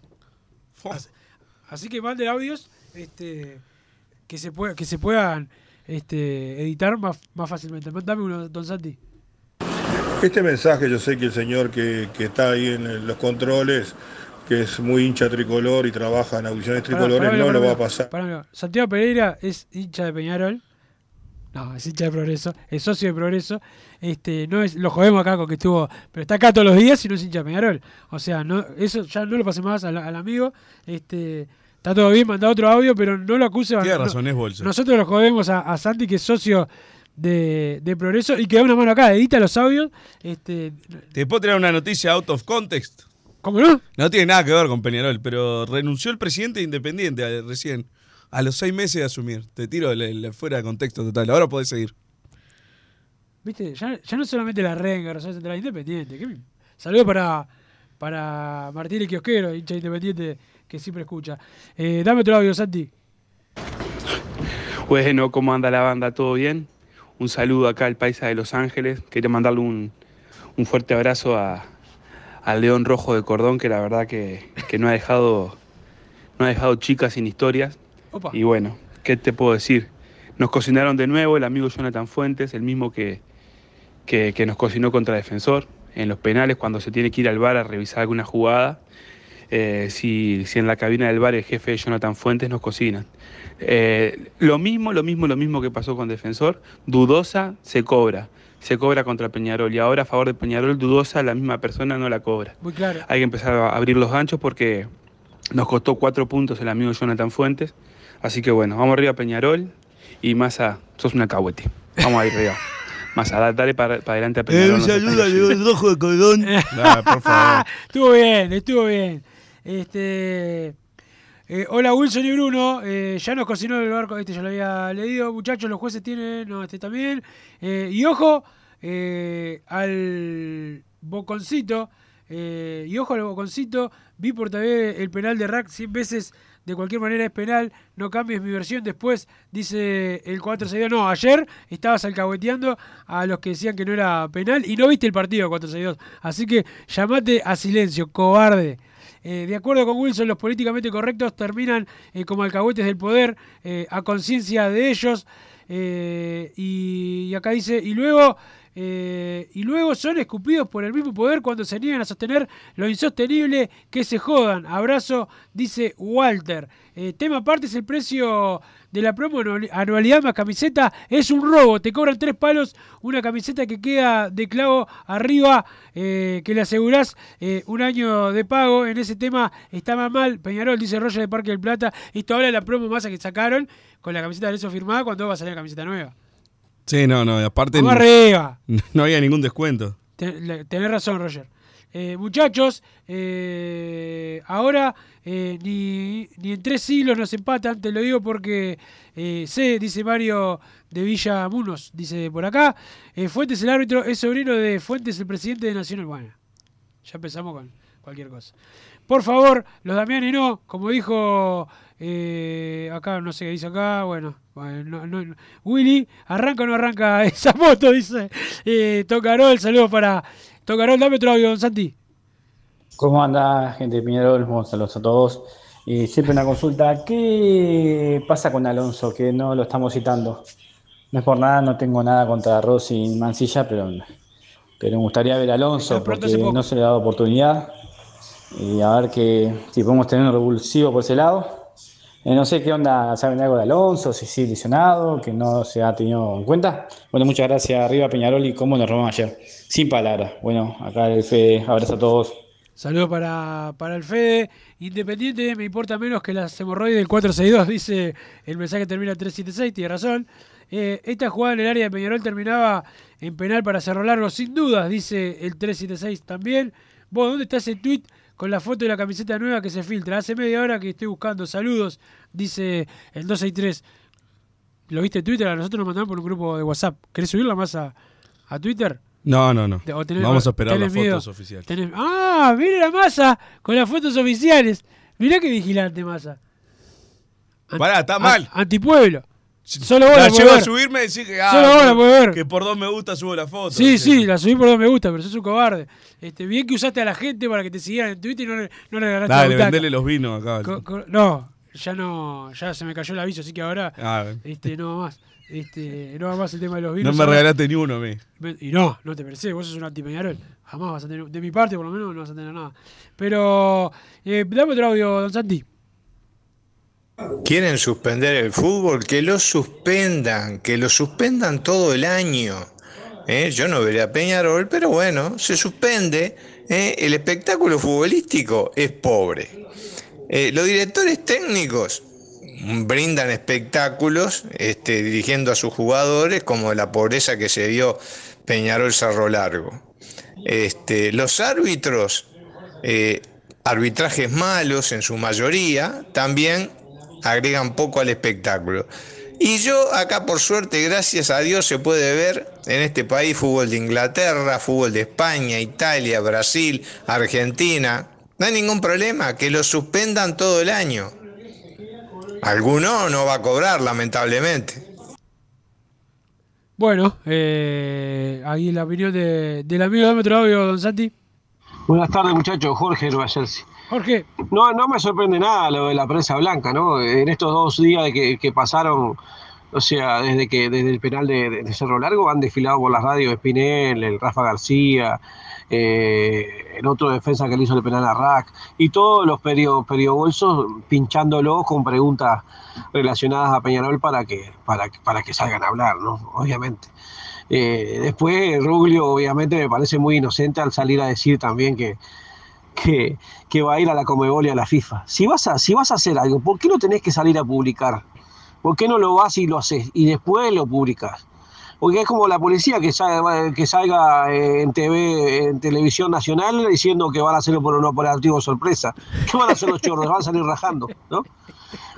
Speaker 4: Así, así que manden audios este, que, se pueda, que se puedan este, editar más, más fácilmente. Dame uno, don Santi.
Speaker 7: Este mensaje, yo sé que el señor que, que está ahí en los controles, que es muy hincha tricolor y trabaja en audiciones tricolores,
Speaker 4: pará,
Speaker 7: no
Speaker 4: pará,
Speaker 7: lo va a pasar.
Speaker 4: pará, Santiago Pereira es hincha de Peñarol. No, es hincha de Progreso, es socio de Progreso. Este, no es, lo jodemos acá con que estuvo, pero está acá todos los días y no es hincha de Peñarol. O sea, no, eso ya no lo pase más al, al amigo. Este, está todo bien, manda otro audio, pero no lo acuse.
Speaker 5: Tiene
Speaker 4: no-
Speaker 5: razón, es bolso.
Speaker 4: Nosotros lo jodemos a, a Santi, que es socio de, de Progreso, y que da una mano acá, edita los audios. Este,
Speaker 5: Te puedo tirar una noticia out of context.
Speaker 4: ¿Cómo no?
Speaker 5: No tiene nada que ver con Peñarol, pero renunció el presidente de Independiente eh, recién, a los seis meses de asumir. Te tiro el- el fuera de contexto total. Ahora podés seguir.
Speaker 4: Viste, ya, ya no solamente la renga, Rosario Central Independiente. ¿qué me- Saludos para, para Martín el Kiosquero, hincha independiente que siempre escucha. Eh, dame otro audio, Santi.
Speaker 8: Bueno, ¿cómo anda la banda? ¿Todo bien? Un saludo acá al paisa de Los Ángeles. Quería mandarle un, un fuerte abrazo a, al León Rojo de Cordón, que la verdad que, que no ha dejado no ha dejado chicas sin historias.
Speaker 4: Opa.
Speaker 8: Y bueno, ¿qué te puedo decir? Nos cocinaron de nuevo el amigo Jonathan Fuentes, el mismo que, que, que nos cocinó contra Defensor en los penales cuando se tiene que ir al bar a revisar alguna jugada. Eh, si, si en la cabina del bar el jefe de Jonathan Fuentes nos cocinan. Eh, lo mismo, lo mismo, lo mismo que pasó con Defensor. Dudosa se cobra. Se cobra contra Peñarol. Y ahora a favor de Peñarol, Dudosa, la misma persona no la cobra.
Speaker 4: Muy claro.
Speaker 8: Hay que empezar a abrir los ganchos porque nos costó cuatro puntos el amigo Jonathan Fuentes. Así que bueno, vamos arriba a Peñarol. Y Massa, sos una cahuete. Vamos a ir arriba. <laughs> Massa, da- dale para, para adelante a Peñarol. tan gallo.
Speaker 5: Rojo de Cordón. <laughs>
Speaker 4: Por favor. <laughs> estuvo bien, estuvo bien. Este. Eh, hola Wilson y Bruno, eh, ya nos cocinó el barco, este ya lo había leído, muchachos, los jueces tienen, no, este también. Eh, y ojo al Boconcito, y ojo al Boconcito, vi por TV el penal de Rack 100 veces, de cualquier manera es penal, no cambies mi versión después, dice el 462. No, ayer estabas alcahueteando a los que decían que no era penal y no viste el partido 462. Así que llamate a silencio, cobarde. Eh, de acuerdo con Wilson, los políticamente correctos terminan eh, como alcahuetes del poder, eh, a conciencia de ellos. Y, y acá dice, y luego eh, y luego son escupidos por el mismo poder cuando se niegan a sostener lo insostenible que se jodan. Abrazo, dice Walter. Eh, tema aparte es el precio de la promo anual- anualidad más camiseta. Es un robo, te cobran tres palos una camiseta que queda de clavo arriba, eh, que le asegurás eh, un año de pago. En ese tema más mal. Peñarol, dice Roger de Parque del Plata. Esto habla de la promo masa que sacaron con la camiseta de eso firmada cuando va a salir la camiseta nueva.
Speaker 5: Sí, no, no, aparte <laughs> no,
Speaker 4: arriba.
Speaker 5: no había ningún descuento.
Speaker 4: Tenés razón, Roger. Eh, muchachos, eh, ahora eh, ni, ni en tres siglos nos empatan, te lo digo porque sé, dice Mario de Villa Munos, dice por acá, Fuentes el árbitro es sobrino de Fuentes el presidente de Nacional. Bueno, ya empezamos con cualquier cosa. Por favor, los Damiani no, como dijo eh, acá, no sé qué dice acá, bueno, bueno, no- no- Willy, ¿arranca o no arranca <laughs> esa moto? Dice eh, Tocarol, saludos para Tocarol, dame otro audio, don Santi.
Speaker 9: ¿Cómo anda, gente de? Buenos saludos a todos. Y siempre una consulta, ¿qué pasa con Alonso que no lo estamos citando? No es por nada, no tengo nada contra Rossi y Mancilla, pero, pero me gustaría ver a Alonso porque no se le ha dado oportunidad. Y a ver que, si podemos tener un revulsivo por ese lado. Eh, no sé qué onda, ¿saben algo de Alonso? Si sí lesionado, que no se ha tenido en cuenta. Bueno, muchas gracias, arriba Peñarol y cómo nos robamos ayer. Sin palabras. Bueno, acá el Fede, abrazo a todos.
Speaker 4: Saludos para, para el Fede. Independiente me importa menos que las hemorroides del 462, dice el mensaje que termina en 376, tiene razón. Eh, esta jugada en el área de Peñarol terminaba en penal para Cerro Largo, sin dudas, dice el 376 también. Vos, ¿dónde está ese tweet con la foto de la camiseta nueva que se filtra? Hace media hora que estoy buscando. Saludos, dice el 263. ¿Lo viste en Twitter? A nosotros nos mandaron por un grupo de WhatsApp. ¿Querés subirla más a, a Twitter?
Speaker 5: No, no, no.
Speaker 4: Tenés-
Speaker 5: Vamos a esperar las
Speaker 4: miedo.
Speaker 5: fotos oficiales.
Speaker 4: Tenés- Ah, mire la masa con las fotos oficiales. Mirá qué vigilante masa. An-
Speaker 5: Pará, está mal.
Speaker 4: Antipueblo. Solo vos
Speaker 5: La
Speaker 4: la
Speaker 5: llevo a subirme y decir que, ah,
Speaker 4: Solo vos la
Speaker 5: que-
Speaker 4: podés ver.
Speaker 5: que por dos me gusta subo la foto.
Speaker 4: Sí, sí, la subí por dos me gusta, pero sos un cobarde. Este, bien que usaste a la gente para que te siguieran en Twitter y no le, no le regalaste la
Speaker 5: Dale,
Speaker 4: butaca.
Speaker 5: vendele los vinos acá.
Speaker 4: Co- co- no, ya no, ya se me cayó el aviso, así que ahora
Speaker 5: Ah,
Speaker 4: este, no va más. Este, no va más el tema de los
Speaker 5: no
Speaker 4: vinos.
Speaker 5: me
Speaker 4: ahora-
Speaker 5: regalaste ni uno a mí.
Speaker 4: Y no, no te mereces, vos sos un anti-Peñarol. Jamás vas a tener, de mi parte por lo menos, no vas a tener nada. Pero, eh, dame otro audio, don Santi.
Speaker 10: ¿Quieren suspender el fútbol? Que lo suspendan, que lo suspendan todo el año. ¿eh? Yo no veré a Peñarol, pero bueno, se suspende. ¿eh? El espectáculo futbolístico es pobre. Eh, los directores técnicos brindan espectáculos este, dirigiendo a sus jugadores, como la pobreza que se dio Peñarol Cerro Largo. Este, los árbitros, arbitrajes malos en su mayoría, también agregan poco al espectáculo. Y yo acá por suerte, gracias a Dios, se puede ver en este país fútbol de Inglaterra, fútbol de España, Italia, Brasil, Argentina. No hay ningún problema, que lo suspendan todo el año. Alguno no va a cobrar, lamentablemente.
Speaker 4: Bueno, eh, ahí la opinión de, del amigo, otro audio, don Santi.
Speaker 11: Buenas tardes, muchachos. Jorge Nueva Jersey.
Speaker 4: Jorge.
Speaker 11: No, no me sorprende nada lo de la prensa blanca, ¿no? En estos dos días que, que pasaron, o sea, desde que desde el penal de, de- Cerro Largo han desfilado por las radios Espinel, el Rafa García, eh, el otro defensa que le hizo el penal a Rack, y todos los perio, periobolsos pinchándolo con preguntas relacionadas a Peñarol para que, para, para que salgan a hablar, ¿no? Obviamente. Eh, después, Ruglio, obviamente, me parece muy inocente al salir a decir también que, que, que va a ir a la Comebol y a la FIFA. Si vas, a, si vas a hacer algo, ¿por qué no tenés que salir a publicar? ¿Por qué no lo vas y lo haces y después lo publicas? Porque es como la policía que salga, que salga en TV, en televisión nacional diciendo que van a hacerlo por un operativo sorpresa. ¿Qué van a hacer los chorros? Van a salir rajando, ¿no?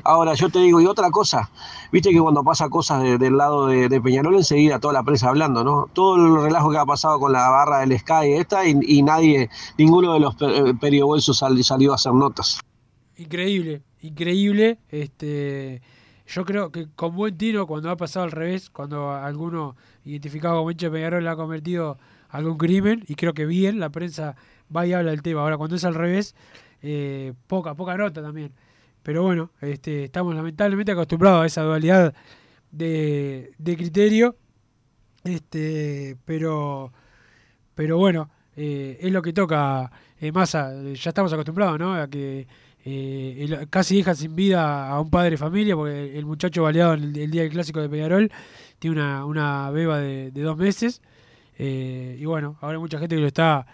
Speaker 11: Ahora, yo te digo, y otra cosa, viste que cuando pasa cosas de- del lado de, de Peñarol, enseguida toda la prensa hablando, ¿no? Todo el relajo que ha pasado con la barra del Sky esta y, y nadie, ninguno de los eh, periobolsos sal- salió a hacer notas.
Speaker 4: Increíble, increíble. Este, yo creo que con buen tiro, cuando ha pasado al revés, cuando alguno identificado como hincha Peñarol ha cometido algún crimen, y creo que bien, la prensa va y habla del tema. Ahora, cuando es al revés, eh, poca, poca nota también. Pero bueno, este, estamos lamentablemente acostumbrados a esa dualidad de, de criterio. Este, pero, pero bueno, eh, es lo que toca eh, Massa. Ya estamos acostumbrados, ¿no? A que eh, casi deja sin vida a un padre de familia, porque el muchacho baleado en el, día del clásico de Peñarol tiene una, una beba de, dos meses. Y bueno, ahora hay mucha gente que lo está,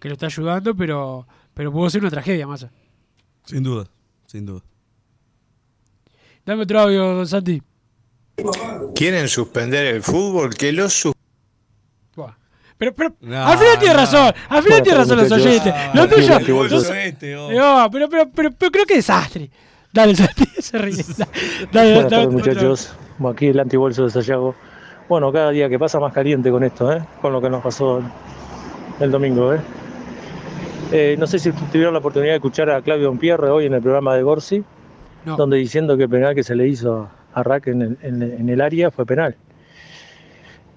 Speaker 4: que lo está ayudando, pero, pero pudo ser una tragedia, Massa.
Speaker 5: Sin duda, sin duda.
Speaker 4: Dame otro audio, don Santi.
Speaker 10: ¿Quieren suspender el fútbol? Que lo sus-
Speaker 4: Pero, pero, al final tiene razón, al final tiene razón los oyentes.
Speaker 12: Ah,
Speaker 4: Lo tuyo. los-
Speaker 5: este, oh.
Speaker 4: No, pero, pero, pero, pero creo que desastre. Dale, Santi, <laughs> se ríe. Dale,
Speaker 12: Buenas
Speaker 4: dale,
Speaker 12: tardes,
Speaker 4: otro.
Speaker 12: muchachos. Aquí el antibolso de Sayago. Bueno, cada día que pasa más caliente con esto, ¿eh? Con lo que nos pasó el domingo, ¿eh? Eh, no sé si tuvieron la oportunidad de escuchar a Claudio Pierre hoy en el programa de Gorsi, Donde diciendo que el penal que se le hizo a Rack en el, área fue penal.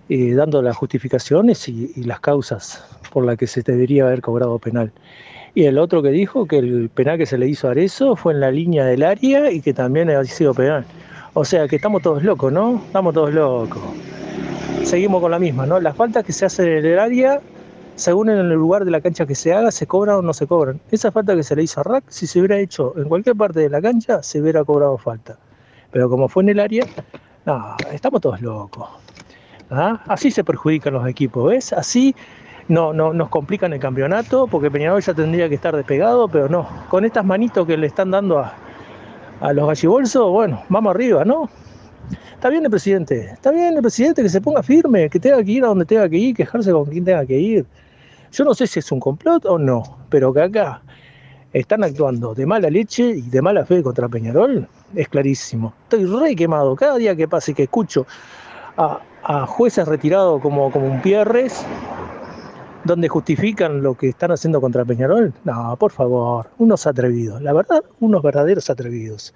Speaker 12: Y dando las justificaciones y, las causas por las que se debería haber cobrado penal. Y el otro que dijo que el penal que se le hizo a Arezzo fue en la línea del área y que también había sido penal. O sea que estamos todos locos, ¿no? Estamos todos locos. Seguimos con la misma, ¿no? Las faltas que se hacen en el área, según en el lugar de la cancha que se haga, se cobran o no se cobran. Esa falta que se le hizo a Rack, si se hubiera hecho en cualquier parte de la cancha, se hubiera cobrado falta. Pero como fue en el área, no, estamos todos locos. ¿Ah? Así se perjudican los equipos, ¿ves? Así no, no, nos complican el campeonato, porque Peñarol ya tendría que estar despegado, pero no. Con estas manitos que le están dando a, a los gallibolsos, bueno, vamos arriba, ¿no? Está bien el presidente, está bien el presidente que se ponga firme, que tenga que ir a donde tenga que ir, quejarse con quien tenga que ir. Yo no sé si es un complot o no, pero que acá están actuando de mala leche y de mala fe contra Peñarol, es clarísimo. Estoy re quemado. Cada día que pase que escucho a, jueces retirados como, como un Pierres, donde justifican lo que están haciendo contra Peñarol, no, por favor, unos atrevidos. La verdad, unos verdaderos atrevidos.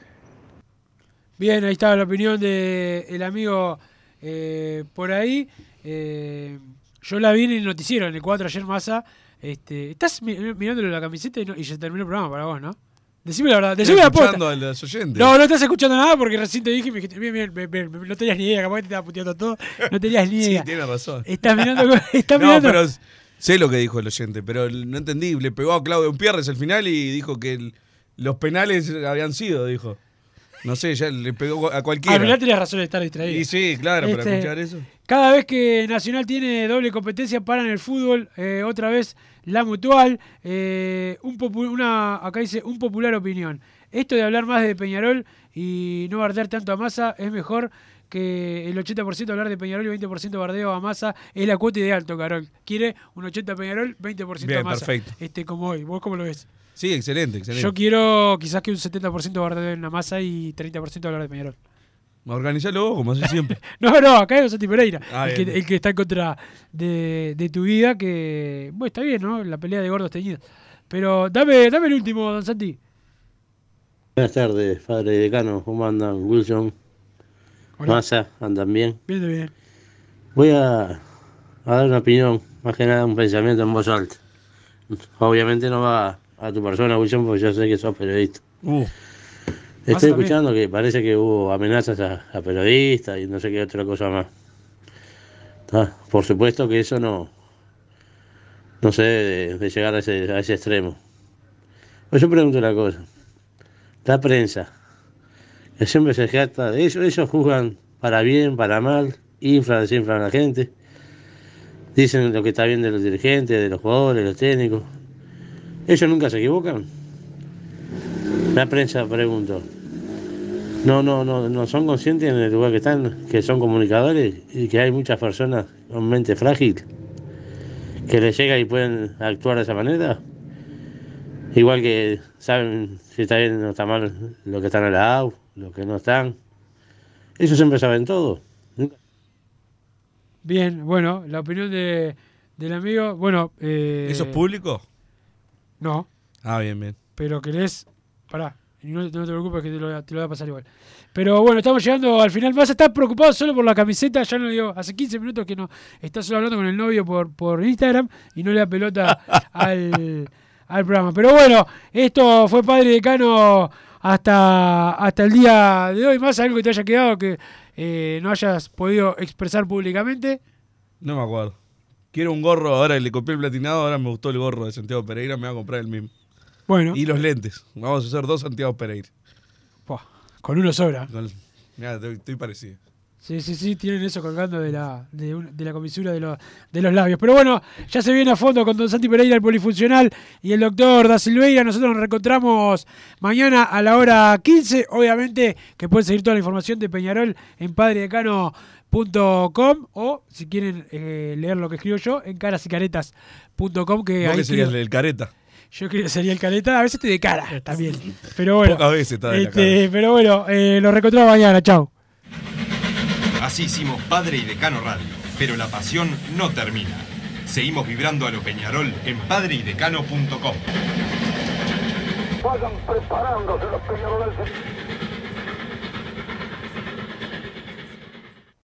Speaker 4: Bien, ahí estaba la opinión del el amigo eh, por ahí. Eh, yo la vi en el noticiero, en el 4 ayer Massa. Este, estás mi- mirándole la camiseta y, no- y se terminó el programa para vos, ¿no? Decime la verdad, decime la posta. No, no estás escuchando nada porque recién te dije y me dijiste, bien, bien, bien, bien, no tenías ni idea, capaz que te estaba puteando todo. No tenías ni <laughs>
Speaker 5: Sí,
Speaker 4: idea.
Speaker 5: tiene razón.
Speaker 4: Estás mirando, <laughs> estás
Speaker 5: no,
Speaker 4: mirando.
Speaker 5: pero sé lo que dijo el oyente, pero no entendí. Le pegó a Claudio Pierres al final y dijo que el- los penales habían sido, dijo. No sé, ya le pegó a cualquiera.
Speaker 4: Al final tenías razón de estar distraído.
Speaker 5: Y sí, claro, para
Speaker 4: Este,
Speaker 5: escuchar eso.
Speaker 4: Cada vez que Nacional tiene doble competencia para en el fútbol, eh, otra vez la mutual, eh, un una, acá dice un popular opinión. Esto de hablar más de Peñarol y no bardear tanto a Massa es mejor que el 80% hablar de Peñarol y 20% bardeo a Massa. Es la cuota ideal, Carol. Quiere un 80 Peñarol, 20% a
Speaker 5: Bien,
Speaker 4: Massa.
Speaker 5: perfecto.
Speaker 4: Este, como hoy. ¿Vos cómo lo ves?
Speaker 5: Sí, excelente, excelente.
Speaker 4: Yo quiero quizás que un 70% bardeo en la Massa y 30% hablar de Peñarol.
Speaker 5: Organizalo vos, como hace siempre. <laughs>
Speaker 4: No, no, acá es Santi Pereira,
Speaker 5: Ah,
Speaker 4: el, que,
Speaker 5: bien.
Speaker 4: el que está en contra de, de tu vida, que, bueno, está bien, ¿no? La pelea de gordos teñidos. Pero dame, dame el último, don Santi.
Speaker 13: Buenas tardes, padre y decano. ¿Cómo andan? Wilson,
Speaker 4: Hola.
Speaker 13: Massa, andan bien.
Speaker 4: Bien, bien.
Speaker 13: Voy a, a dar una opinión, más que nada un pensamiento en voz alta. Obviamente no va a tu persona, Wilson, porque yo sé que sos periodista.
Speaker 5: Uh.
Speaker 13: Estoy
Speaker 4: también.
Speaker 13: escuchando que parece que hubo amenazas a, a periodistas y no sé qué otra cosa más. Ta, Por supuesto que eso no, no se debe de, de llegar a ese, a ese extremo. Pues yo pregunto una cosa. La prensa, que siempre se jacta de ellos, ellos juzgan para bien, para mal, inflan, desinflan a la gente, dicen lo que está bien de los dirigentes, de los jugadores, de los técnicos. Ellos nunca se equivocan. La prensa, pregunto, no, no, no, no son conscientes en el lugar que están, que son comunicadores y que hay muchas personas con mente frágil que les llega y pueden actuar de esa manera. Igual que saben si está bien o está mal lo que están en la AU, lo que no están. Ellos siempre saben todo.
Speaker 4: Bien, bueno, la opinión de, del amigo, bueno... Eh,
Speaker 5: ¿Eso es público?
Speaker 4: No,
Speaker 5: Ah, bien, bien.
Speaker 4: pero querés... Pará, no, no te preocupes que te lo, te lo voy a pasar igual. Pero bueno, estamos llegando al final. Vas a estar preocupado solo por la camiseta. Ya no digo, hace 15 minutos que no está solo hablando con el novio por, por Instagram y no le da pelota <laughs> al, al programa. Pero bueno, esto fue Padre Decano hasta, hasta el día de hoy. Más algo que te haya quedado que eh, no hayas podido expresar públicamente.
Speaker 5: No me acuerdo. Quiero un gorro, ahora le compré el platinado, ahora me gustó el gorro de Santiago Pereira, me voy a comprar el mismo.
Speaker 4: Bueno.
Speaker 5: Y los lentes. Vamos a hacer dos Santiago Pereira.
Speaker 4: Con uno sobra.
Speaker 5: Estoy, estoy parecido.
Speaker 4: Sí, sí, sí, tienen eso colgando de la, de, un- de la comisura de, los- de los labios. Pero bueno, ya se viene a fondo con Don Santi Pereira, el polifuncional, y el doctor Da Silveira. Nosotros nos reencontramos mañana a la hora 15. Obviamente que pueden seguir toda la información de Peñarol en padredecano.com o si quieren eh, leer lo que escribo yo en carasycaretas.com. Que
Speaker 5: ¿Vos
Speaker 4: ahí
Speaker 5: que serías
Speaker 4: escribo-
Speaker 5: el careta?
Speaker 4: Yo creo que sería el careta. A veces estoy de cara también. Pero bueno.
Speaker 5: Pocas veces está de la
Speaker 4: este, Pero bueno, eh, nos reencontramos mañana. Chao.
Speaker 14: Así hicimos Padre y Decano Radio, pero la pasión no termina. Seguimos vibrando a lo Peñarol en padreidecano.com.
Speaker 2: Vayan preparándose los peñaroles.